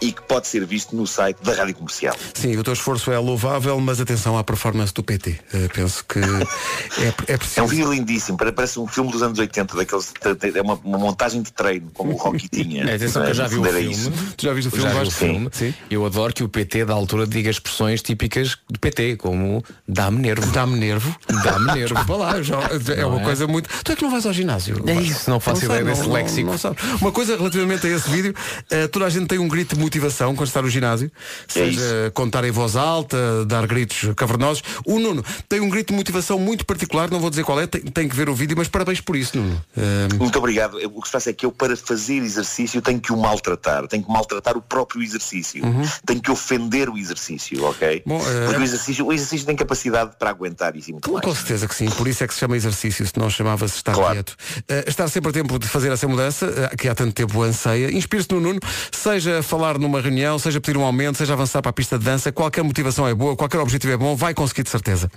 e que pode ser visto no site da Rádio Comercial. Sim, o teu esforço é louvável, mas atenção à performance do PT. Eh, penso que é, é preciso. É um vídeo lindíssimo, pare- parece um filme dos anos 80, daqueles, é uma, uma montagem de treino, como o Rocky tinha. É, atenção que eu já vi o filme. isso. Tu já viste o Eu filme? já vi o filme. Sim. Eu adoro que o PT da altura diga expressões típicas do PT, como dá-me nervo. Dá-me nervo. Dá-me nervo. Desculpa lá, já- é Não uma é? coisa muito. Tu é que não vais ao ginásio. É isso, não faço ideia sei, desse léxico. não. Uma coisa relativamente a esse vídeo, eh, toda a gente tem um grito de motivação quando está no ginásio, seja contar em voz alta, dar gritos cavernosos. O Nuno tem um grito de motivação muito particular, não vou dizer qual é, tem, tem que ver o vídeo, mas parabéns por isso, Nuno. Eh, Muito obrigado. O que se passa é que eu, para fazer exercício, tenho que o maltratar. Tenho que maltratar o próprio exercício. Tenho que ofender o exercício, ok? Uhum. Bom, eh, Porque o exercício, o exercício tem capacidade para aguentar isso e muito mais. Com certeza que sim, por isso é que se chama exercício, se não chamava-se estar Claro. quieto. Eh, estar sempre a tempo de fazer essa mudança, eh, que há tanto tempo anseia, inspire-se no Nuno, seja falar numa reunião, seja pedir um aumento, seja avançar para a pista de dança, qualquer motivação é boa, qualquer objetivo é bom, vai conseguir de certeza.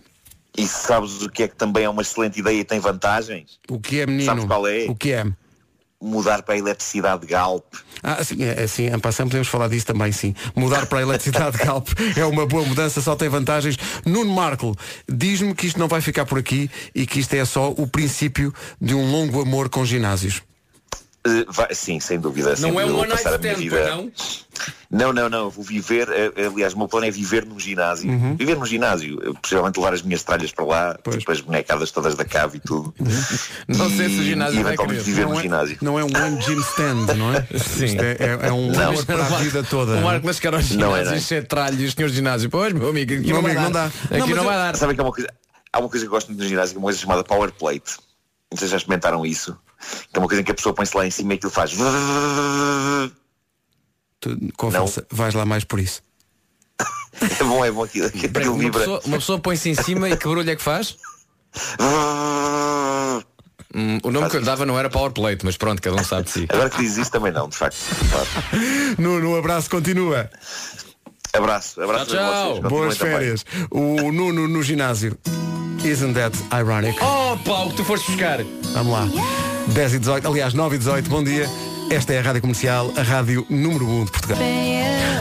E sabes o que é que também é uma excelente ideia e tem vantagens? O que é menino? Sabes qual é? O que é? Mudar para a eletricidade Galp. Ah, sim, é, assim, em passando podemos falar disso também, sim. Mudar para a eletricidade de Galp é uma boa mudança, só tem vantagens. Nuno Marco, diz-me que isto não vai ficar por aqui e que isto é só o princípio de um longo amor com ginásios. Eh, vai- sim, sem dúvida. sem Não é dúvida, um one night stand, vida- pois não? Não, não, não. Vou viver. eh, Aliás, o meu plano é viver num ginásio. Uhum. Viver num ginásio. Eu, possivelmente levar as minhas tralhas para lá, tipo as bonecadas todas da cave e tudo. Não sei se o E- ginásio e vai querer. viver Não no é- ginásio. Não é um one gym stand, não é? Sim. É, é- é um Não. para a vida toda. O Marco Lascar ao Não é, ginásio, não é. é tralho e os senhores ginásio. Pois, meu amigo, aqui Meu não, vai amigo, não dar. dá. Aqui Não, não, vai eu- dar. Sabem que há uma coisa, há uma coisa que eu gosto muito no ginásio, que é uma coisa chamada power plate. Se já experimentaram isso. Que é uma coisa em que a pessoa põe-se lá em cima e aquilo faz. Tu, confessa, vais lá mais por isso. É bom, é bom aquilo. Aquilo Peraí, uma, vibra. pessoa, uma pessoa põe-se em cima e que barulho é que faz? Hum, o nome que eu dava não era Power Plate, mas pronto, cada um sabe de si. Agora que diz isso também não, de facto. Nuno, um abraço, continua. Abraço, abraço Tchau, tchau. Boas também. férias. O Nuno no ginásio. Isn't that ironic? Oh, o que tu foste buscar. Vamos lá. 10 e 18, aliás, 9 e 18, bom dia. Esta é a Rádio Comercial, a rádio número 1 de Portugal.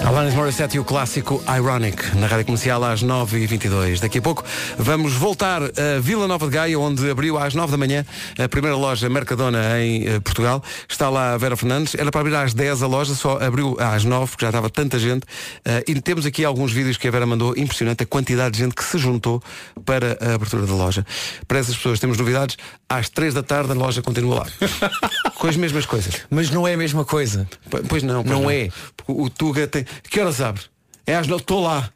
Alanis Morissette e o clássico Ironic, na Rádio Comercial às 9h22. Daqui a pouco vamos voltar a Vila Nova de Gaia, onde abriu às 9 da manhã a primeira loja Mercadona em eh, Portugal. Está lá a Vera Fernandes. Era para abrir às 10 a loja, só abriu às 9, porque já estava tanta gente. Eh, e temos aqui alguns vídeos que a Vera mandou. Impressionante a quantidade de gente que se juntou para a abertura da loja. Para essas pessoas temos novidades. Às 3 da tarde a loja continua lá. Com as mesmas coisas. Mas não é a mesma coisa. Pois não, pois Não é. Porque O Tuga tem. Que horas abre? É às nove. Estou lá.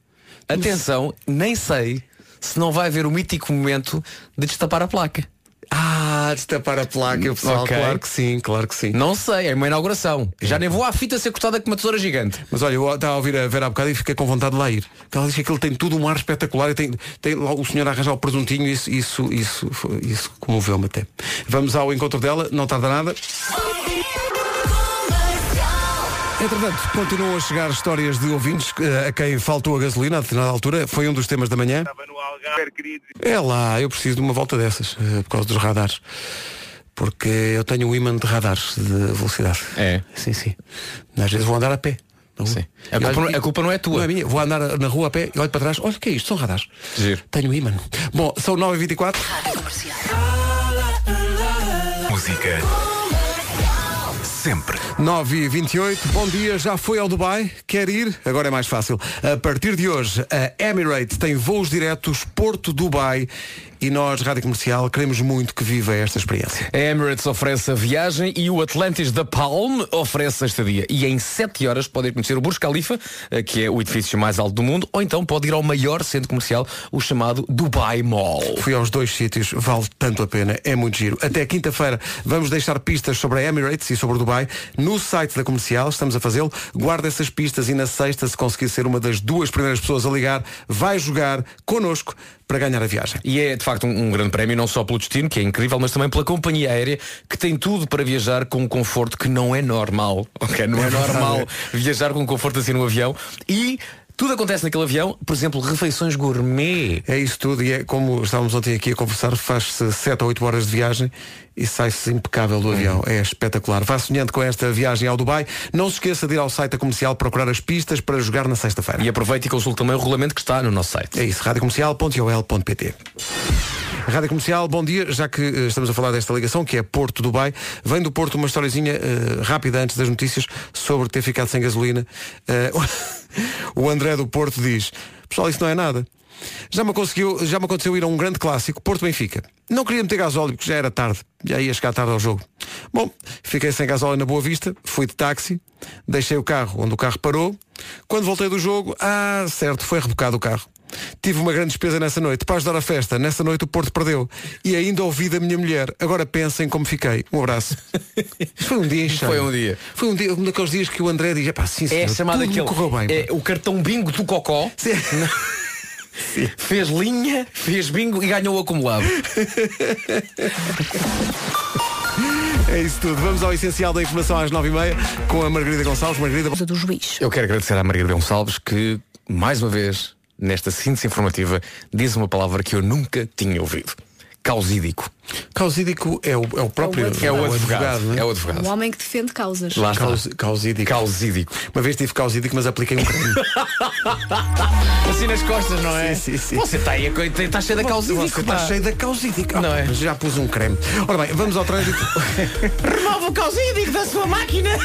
Atenção, nem sei se não vai haver o mítico momento de destapar a placa. Ah, destapar a placa, o pessoal. Ok. Claro que sim, claro que sim. Não sei, é uma inauguração. Já nem vou à fita ser cortada com uma tesoura gigante. Mas olha, eu estava a ouvir a Vera há bocado e fiquei com vontade de lá ir. Ela diz que aquilo tem tudo um ar espetacular e tem, tem lá o senhor a arranjar o presuntinho, isso, isso, isso, isso comoveu-me até. Vamos ao encontro dela, não tarda nada. Entretanto, continuam a chegar histórias de ouvintes eh, a quem faltou a gasolina a determinada altura. Foi um dos temas da manhã. É lá, eu preciso de uma volta dessas, eh, por causa dos radares. Porque eu tenho um imã de radares de velocidade. É. Sim, sim. Às vezes vou andar a pé. Sim. A culpa, olho- não, a culpa não é tua. Não é minha. Vou andar na rua a pé e olho para trás. Olha o que é isto, são radares. Giro. Tenho imã. Bom, são 9h24. Música. Sempre. 9 e 28 bom dia, já foi ao Dubai? Quer ir? Agora é mais fácil. A partir de hoje, a Emirates tem voos diretos Porto-Dubai e nós, Rádio Comercial, queremos muito que viva esta experiência. A Emirates oferece a viagem e o Atlantis da Palm oferece a estadia. E em 7 horas pode ir conhecer o Burj Khalifa, eh, que é o edifício mais alto do mundo, ou então pode ir ao maior centro comercial, o chamado Dubai Mall. Fui aos dois sítios, vale tanto a pena, é muito giro. Até quinta-feira vamos deixar pistas sobre a Emirates e sobre o Dubai no site da comercial, estamos a fazê-lo. Guarda essas pistas e na sexta, se conseguir ser uma das duas primeiras pessoas a ligar, vai jogar connosco para ganhar a viagem. E é de facto um, um grande prémio, não só pelo destino, que é incrível, mas também pela companhia aérea, que tem tudo para viajar com um conforto que não é normal. Ok? Não é normal viajar com um conforto assim no avião. E tudo acontece naquele avião, por exemplo, refeições gourmet. É isso tudo e é como estávamos ontem aqui a conversar, faz-se 7 ou 8 horas de viagem e sai-se impecável do avião. É espetacular. Vá sonhando com esta viagem ao Dubai. Não se esqueça de ir ao site da comercial procurar as pistas para jogar na sexta-feira. E aproveite e consulte também o regulamento que está no nosso site. É isso, radiocomercial.ol.pt Rádio Comercial, bom dia, já que eh, estamos a falar desta ligação, que é Porto Dubai, vem do Porto uma historiezinha eh, rápida antes das notícias sobre ter ficado sem gasolina. Eh, o André do Porto diz, pessoal, isso não é nada. Já me, conseguiu, já me aconteceu ir a um grande clássico, Porto Benfica. Não queria meter gasóleo, porque já era tarde. Já ia chegar tarde ao jogo. Bom, fiquei sem gasóleo na Boa Vista, fui de táxi, deixei o carro onde o carro parou. Quando voltei do jogo, ah, certo, foi rebocado o carro. Tive uma grande despesa nessa noite. Para ajudar a festa, nessa noite o Porto perdeu. E ainda ouvi da minha mulher. Agora pensem como fiquei. Um abraço. Foi um dia cheio. Foi um dia. Foi um dia, um daqueles dias que o André diz, "Epá, sim, É senhor, chamado tudo me aquele. correu bem. é o cartão bingo do Cocó. Fez linha, fez bingo e ganhou o acumulado. É isso tudo. Vamos ao essencial da informação às 9h30 com a Margarida Gonçalves. Margarida. do juiz. Eu quero agradecer à Margarida Gonçalves que, mais uma vez, nesta síntese informativa, diz uma palavra que eu nunca tinha ouvido. Causídico. Causídico é o, é o próprio. É o advogado. não É o advogado. O homem que defende causas. Lá está. Caus, causídico. Causídico. Uma vez tive causídico, mas apliquei um creme. Assim nas costas, não é? Sim, sim, sim. Você está aí, a- está cheio da causídico. Você está pá. cheio da causídico. Não é? Mas já pus um creme. Ora bem, vamos ao trânsito. Remova o causídico da sua máquina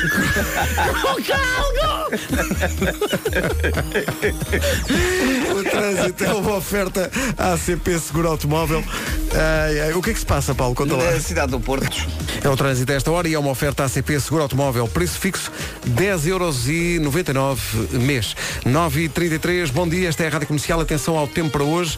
com calgo. o trânsito é uma oferta ACP Seguro Automóvel. Ai, ai, o que é que se passa, Paulo? Conta lá. Na cidade do Porto. É o trânsito a esta hora e é uma oferta ACP Seguro Automóvel. Preço fixo 10,99€ mês. 9h33, bom dia, esta é a Rádio Comercial. Atenção ao tempo para hoje.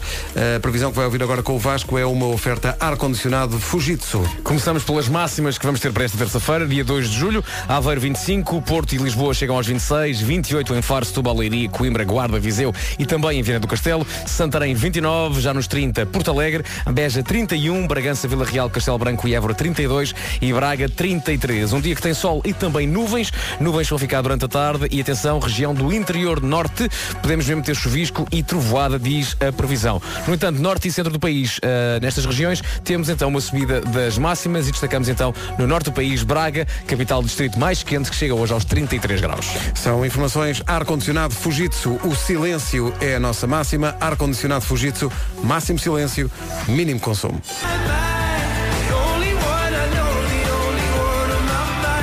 A previsão que vai ouvir agora com o Vasco é uma oferta ar-condicionado Fujitsu. Começamos pelas máximas que vamos ter para esta terça-feira, dia 2 de julho. Aveiro 25, Porto e Lisboa chegam aos 26, 28 em Faro, Setúbal, Leiria, Coimbra, Guarda, Viseu e também em Viana do Castelo. Santarém 29, já nos 30, Porto Alegre, Beja 31, Bragança, Vila Real, Castelo Branco e Évora 32 e Braga 33. Um dia que tem sol e também nuvens. Nuvens vão ficar durante a tarde e atenção, região do interior norte, podemos mesmo ter chuvisco e trovoada, diz a previsão. No entanto, norte e centro do país, ah, nestas regiões, temos então uma subida das máximas e destacamos então no norte do país, Braga, capital do distrito mais quente, que chega hoje aos 33 graus. São informações ar-condicionado Fujitsu. O silêncio é a nossa máxima. Ar-condicionado Fujitsu, máximo silêncio, mínimo consumo.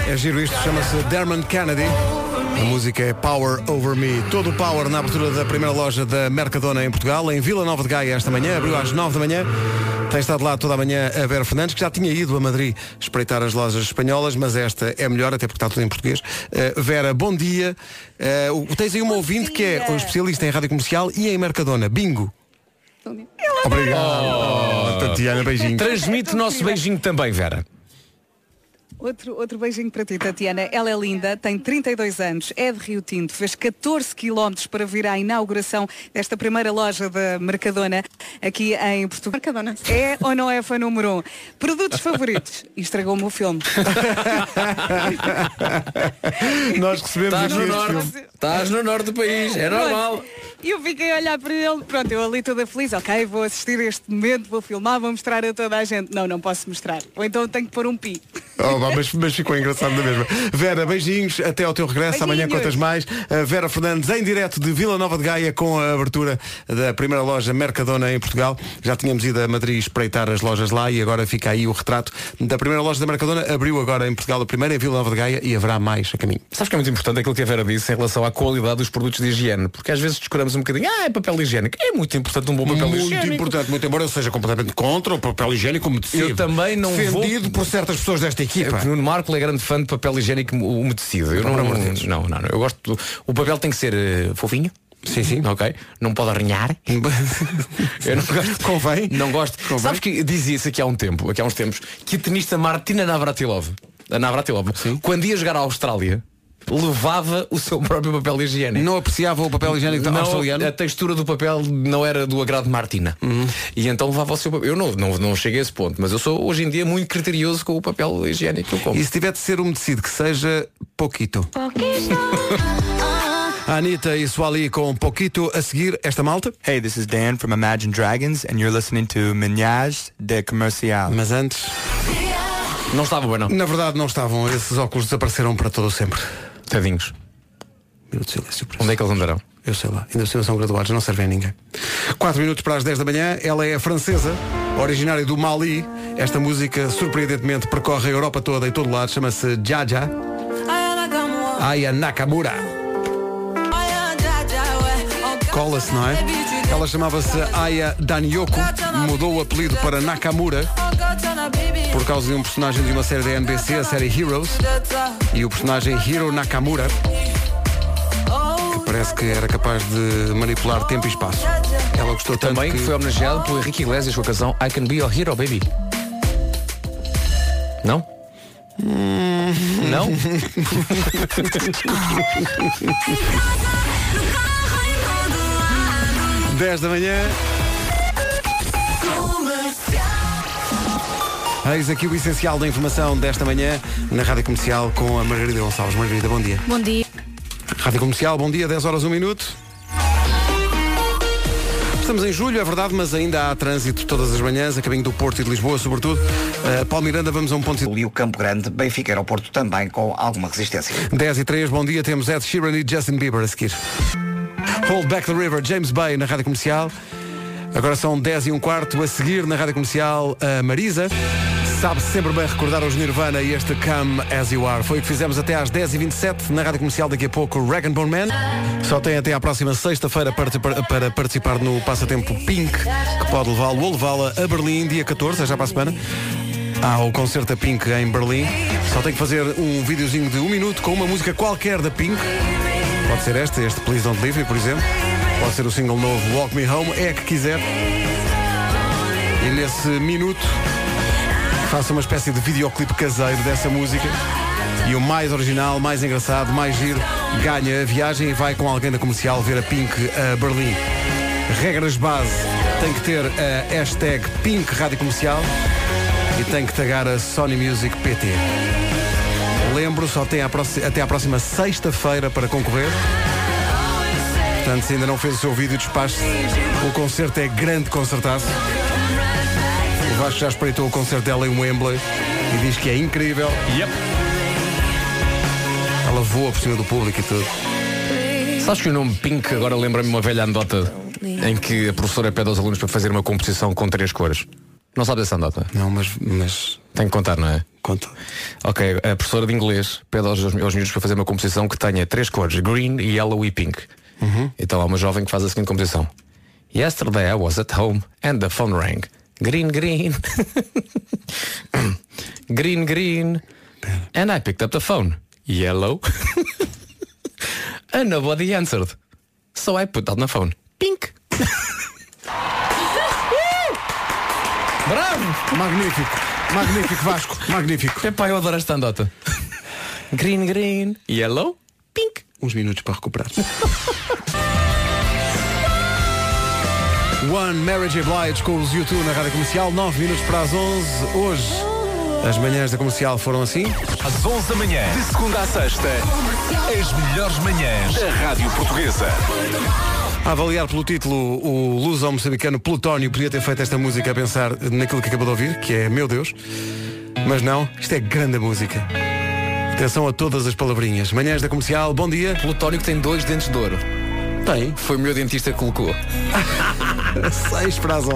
É giro isto, chama-se Dermot Kennedy. A música é Power Over Me. Todo o power na abertura da primeira loja da Mercadona em Portugal, em Vila Nova de Gaia esta manhã, abriu às 9 da manhã. Tem estado lá toda a manhã a Vera Fernandes, que já tinha ido a Madrid espreitar as lojas espanholas, mas esta é melhor, até porque está tudo em português. Uh, Vera, bom dia. Uh, tens aí um ouvinte que é um especialista em rádio comercial e em Mercadona. Bingo. Obrigado. Oh, Tatiana, beijinho. Transmite o nosso beijinho também, Vera. Outro, outro beijinho para ti, Tatiana. Ela é linda, tem 32 anos, é de Rio Tinto, fez 14 quilómetros para vir à inauguração desta primeira loja da Mercadona aqui em Portugal. Mercadona. É ou não é fã número um? Produtos favoritos. E estragou-me o filme. Nós recebemos Estás aqui no este norte. filme. Estás no norte do país, é normal. E eu fiquei a olhar para ele, pronto, eu ali toda feliz, ok, vou assistir a este momento, vou filmar, vou mostrar a toda a gente. Não, não posso mostrar. Ou então tenho que pôr um pi. Oh, mas, mas ficou engraçado da mesma. Vera, beijinhos, até ao teu regresso. Amanhã Beijinhos. contas mais. A Vera Fernandes em direto de Vila Nova de Gaia com a abertura da primeira loja Mercadona em Portugal. Já tínhamos ido a Madrid espreitar as lojas lá e agora fica aí o retrato da primeira loja da Mercadona. Abriu agora em Portugal a primeira em Vila Nova de Gaia e haverá mais a caminho. Sabes que é muito importante aquilo que a Vera disse em relação à qualidade dos produtos de higiene, porque às vezes descuramos um bocadinho, ah, é papel higiênico. É muito importante um bom papel muito higiênico. importante, muito embora eu seja completamente contra o papel higiênico umedecido. Eu também não vou- Defendido por certas pessoas desta equipa. É, Nuno Marco é grande fã de papel higiênico umedecido. Eu não, Deus. não, não, não. Eu gosto. do- o papel tem que ser eh, fofinho. Sim, sim. Ok. Não pode arranhar. Eu não gosto. Convém. Não gosto. Sabes que dizia-se aqui há um tempo, aqui há uns tempos, que a tenista Martina Navratilova, a Navratilova, quando ia jogar à Austrália, levava o seu próprio papel higiênico. Não apreciava o papel higiênico Não, australiano? A textura do papel não era do agrado de Martina. E então levava o seu papel. Eu não, não, não cheguei a esse ponto, mas eu sou hoje em dia muito criterioso com o papel higiênico que eu compro. E se tiver de ser umedecido, que seja pouquito. A Anitta e Suali com Poquito a seguir esta malta. Hey, this is Dan from Imagine Dragons and you're listening to Menage de Comercial. Mas antes, Não estava bem, não. na verdade não estavam, esses óculos desapareceram para todo o sempre. Tadinhos. Minuto de silêncio por Onde é que eles andarão? Eu sei lá, ainda assim são graduados, não servem a ninguém. 4 minutos para as 10 da manhã, ela é francesa, originária do Mali. Esta música, surpreendentemente, percorre a Europa toda e todo lado, chama-se Jaja. Aya Nakamura. Cola-se, não é? Ela chamava-se Aya Danyoko, mudou o apelido para Nakamura por causa de um personagem de uma série da NBC, a série Heroes, e o personagem Hiro Nakamura, que parece que era capaz de manipular tempo e espaço. Ela gostou tanto Também que... foi homenageado pelo Henrique Iglesias com a canção I Can Be Your Hero Baby. Não? Não? 10 da manhã. Eis aqui o essencial da informação desta manhã na Rádio Comercial com a Margarida Gonçalves. Margarida, bom dia. Bom dia. Rádio Comercial, bom dia, 10 horas 1 minuto. Estamos em julho, é verdade, mas ainda há trânsito todas as manhãs, a caminho do Porto e de Lisboa, sobretudo. Uh, Paulo Miranda, vamos a um ponto... E o Campo Grande, Benfica Aeroporto também com alguma resistência. 10 e 3, bom dia, temos Ed Sheeran e Justin Bieber a seguir. Hold Back the River, James Bay na Rádio Comercial. Agora são 10 e um quarto, a seguir na Rádio Comercial, a Marisa. Sabe-se sempre bem recordar os Nirvana e este Come As You Are. Foi o que fizemos até às 10h27 na Rádio Comercial. Daqui a pouco, Rag Bone Man. Só tem até à próxima sexta-feira para, para participar no passatempo Pink, que pode levá-lo ou levá-la a Berlim, dia 14, é já para a semana. Há o concerto da Pink em Berlim. Só tem que fazer um videozinho de um minuto com uma música qualquer da Pink. Pode ser esta, este Please Don't Leave Me, por exemplo. Pode ser o single novo Walk Me Home, é que quiser. E nesse minuto faça uma espécie de videoclipe caseiro dessa música. E o mais original, mais engraçado, mais giro, ganha a viagem e vai com alguém da comercial ver a Pink a Berlim. Regras base, tem que ter a hashtag Pink Rádio Comercial e tem que tagar a Sony Music PT. Lembro, só tem até à próxima sexta-feira para concorrer. Portanto, se ainda não fez o seu vídeo, despache O concerto é grande concertaço. O Vasco já espreitou o concerto dela em Wembley e diz que é incrível. Yep. Ela voa por cima do público e tudo. Sabes que o nome Pink agora lembra-me uma velha anedota em que a professora pede aos alunos para fazer uma composição com três cores. Não sabes essa andota? Não, mas, mas... Tem que contar, não é? Ok, a professora de inglês pede aos, aos miúdos para fazer uma composição que tenha três cores, green, yellow e pink. Uhum. Então há uma jovem que faz a seguinte composição. Yesterday I was at home and the phone rang. Green, green. green, green. And I picked up the phone. Yellow. and nobody answered. So I put down the phone. Pink. Bravo! Magnífico. Magnífico, Vasco. Magnífico. Epá, eu adoro esta andota. Green, green. Yellow. Pink. Uns minutos para recuperar. One Marriage Oblige com os YouTube na Rádio Comercial, 9 minutos para as 11. Hoje, as manhãs da comercial foram assim. Às 11 da manhã, de segunda à sexta, as melhores manhãs da Rádio Portuguesa. A avaliar pelo título, o luso moçambicano Plutónio podia ter feito esta música a pensar naquilo que acabou de ouvir, que é Meu Deus. Mas não, isto é grande música. Atenção a todas as palavrinhas. Manhãs da comercial, bom dia. Plutónio que tem dois dentes de ouro. Tem. Foi o meu dentista que colocou. 6 para as 11.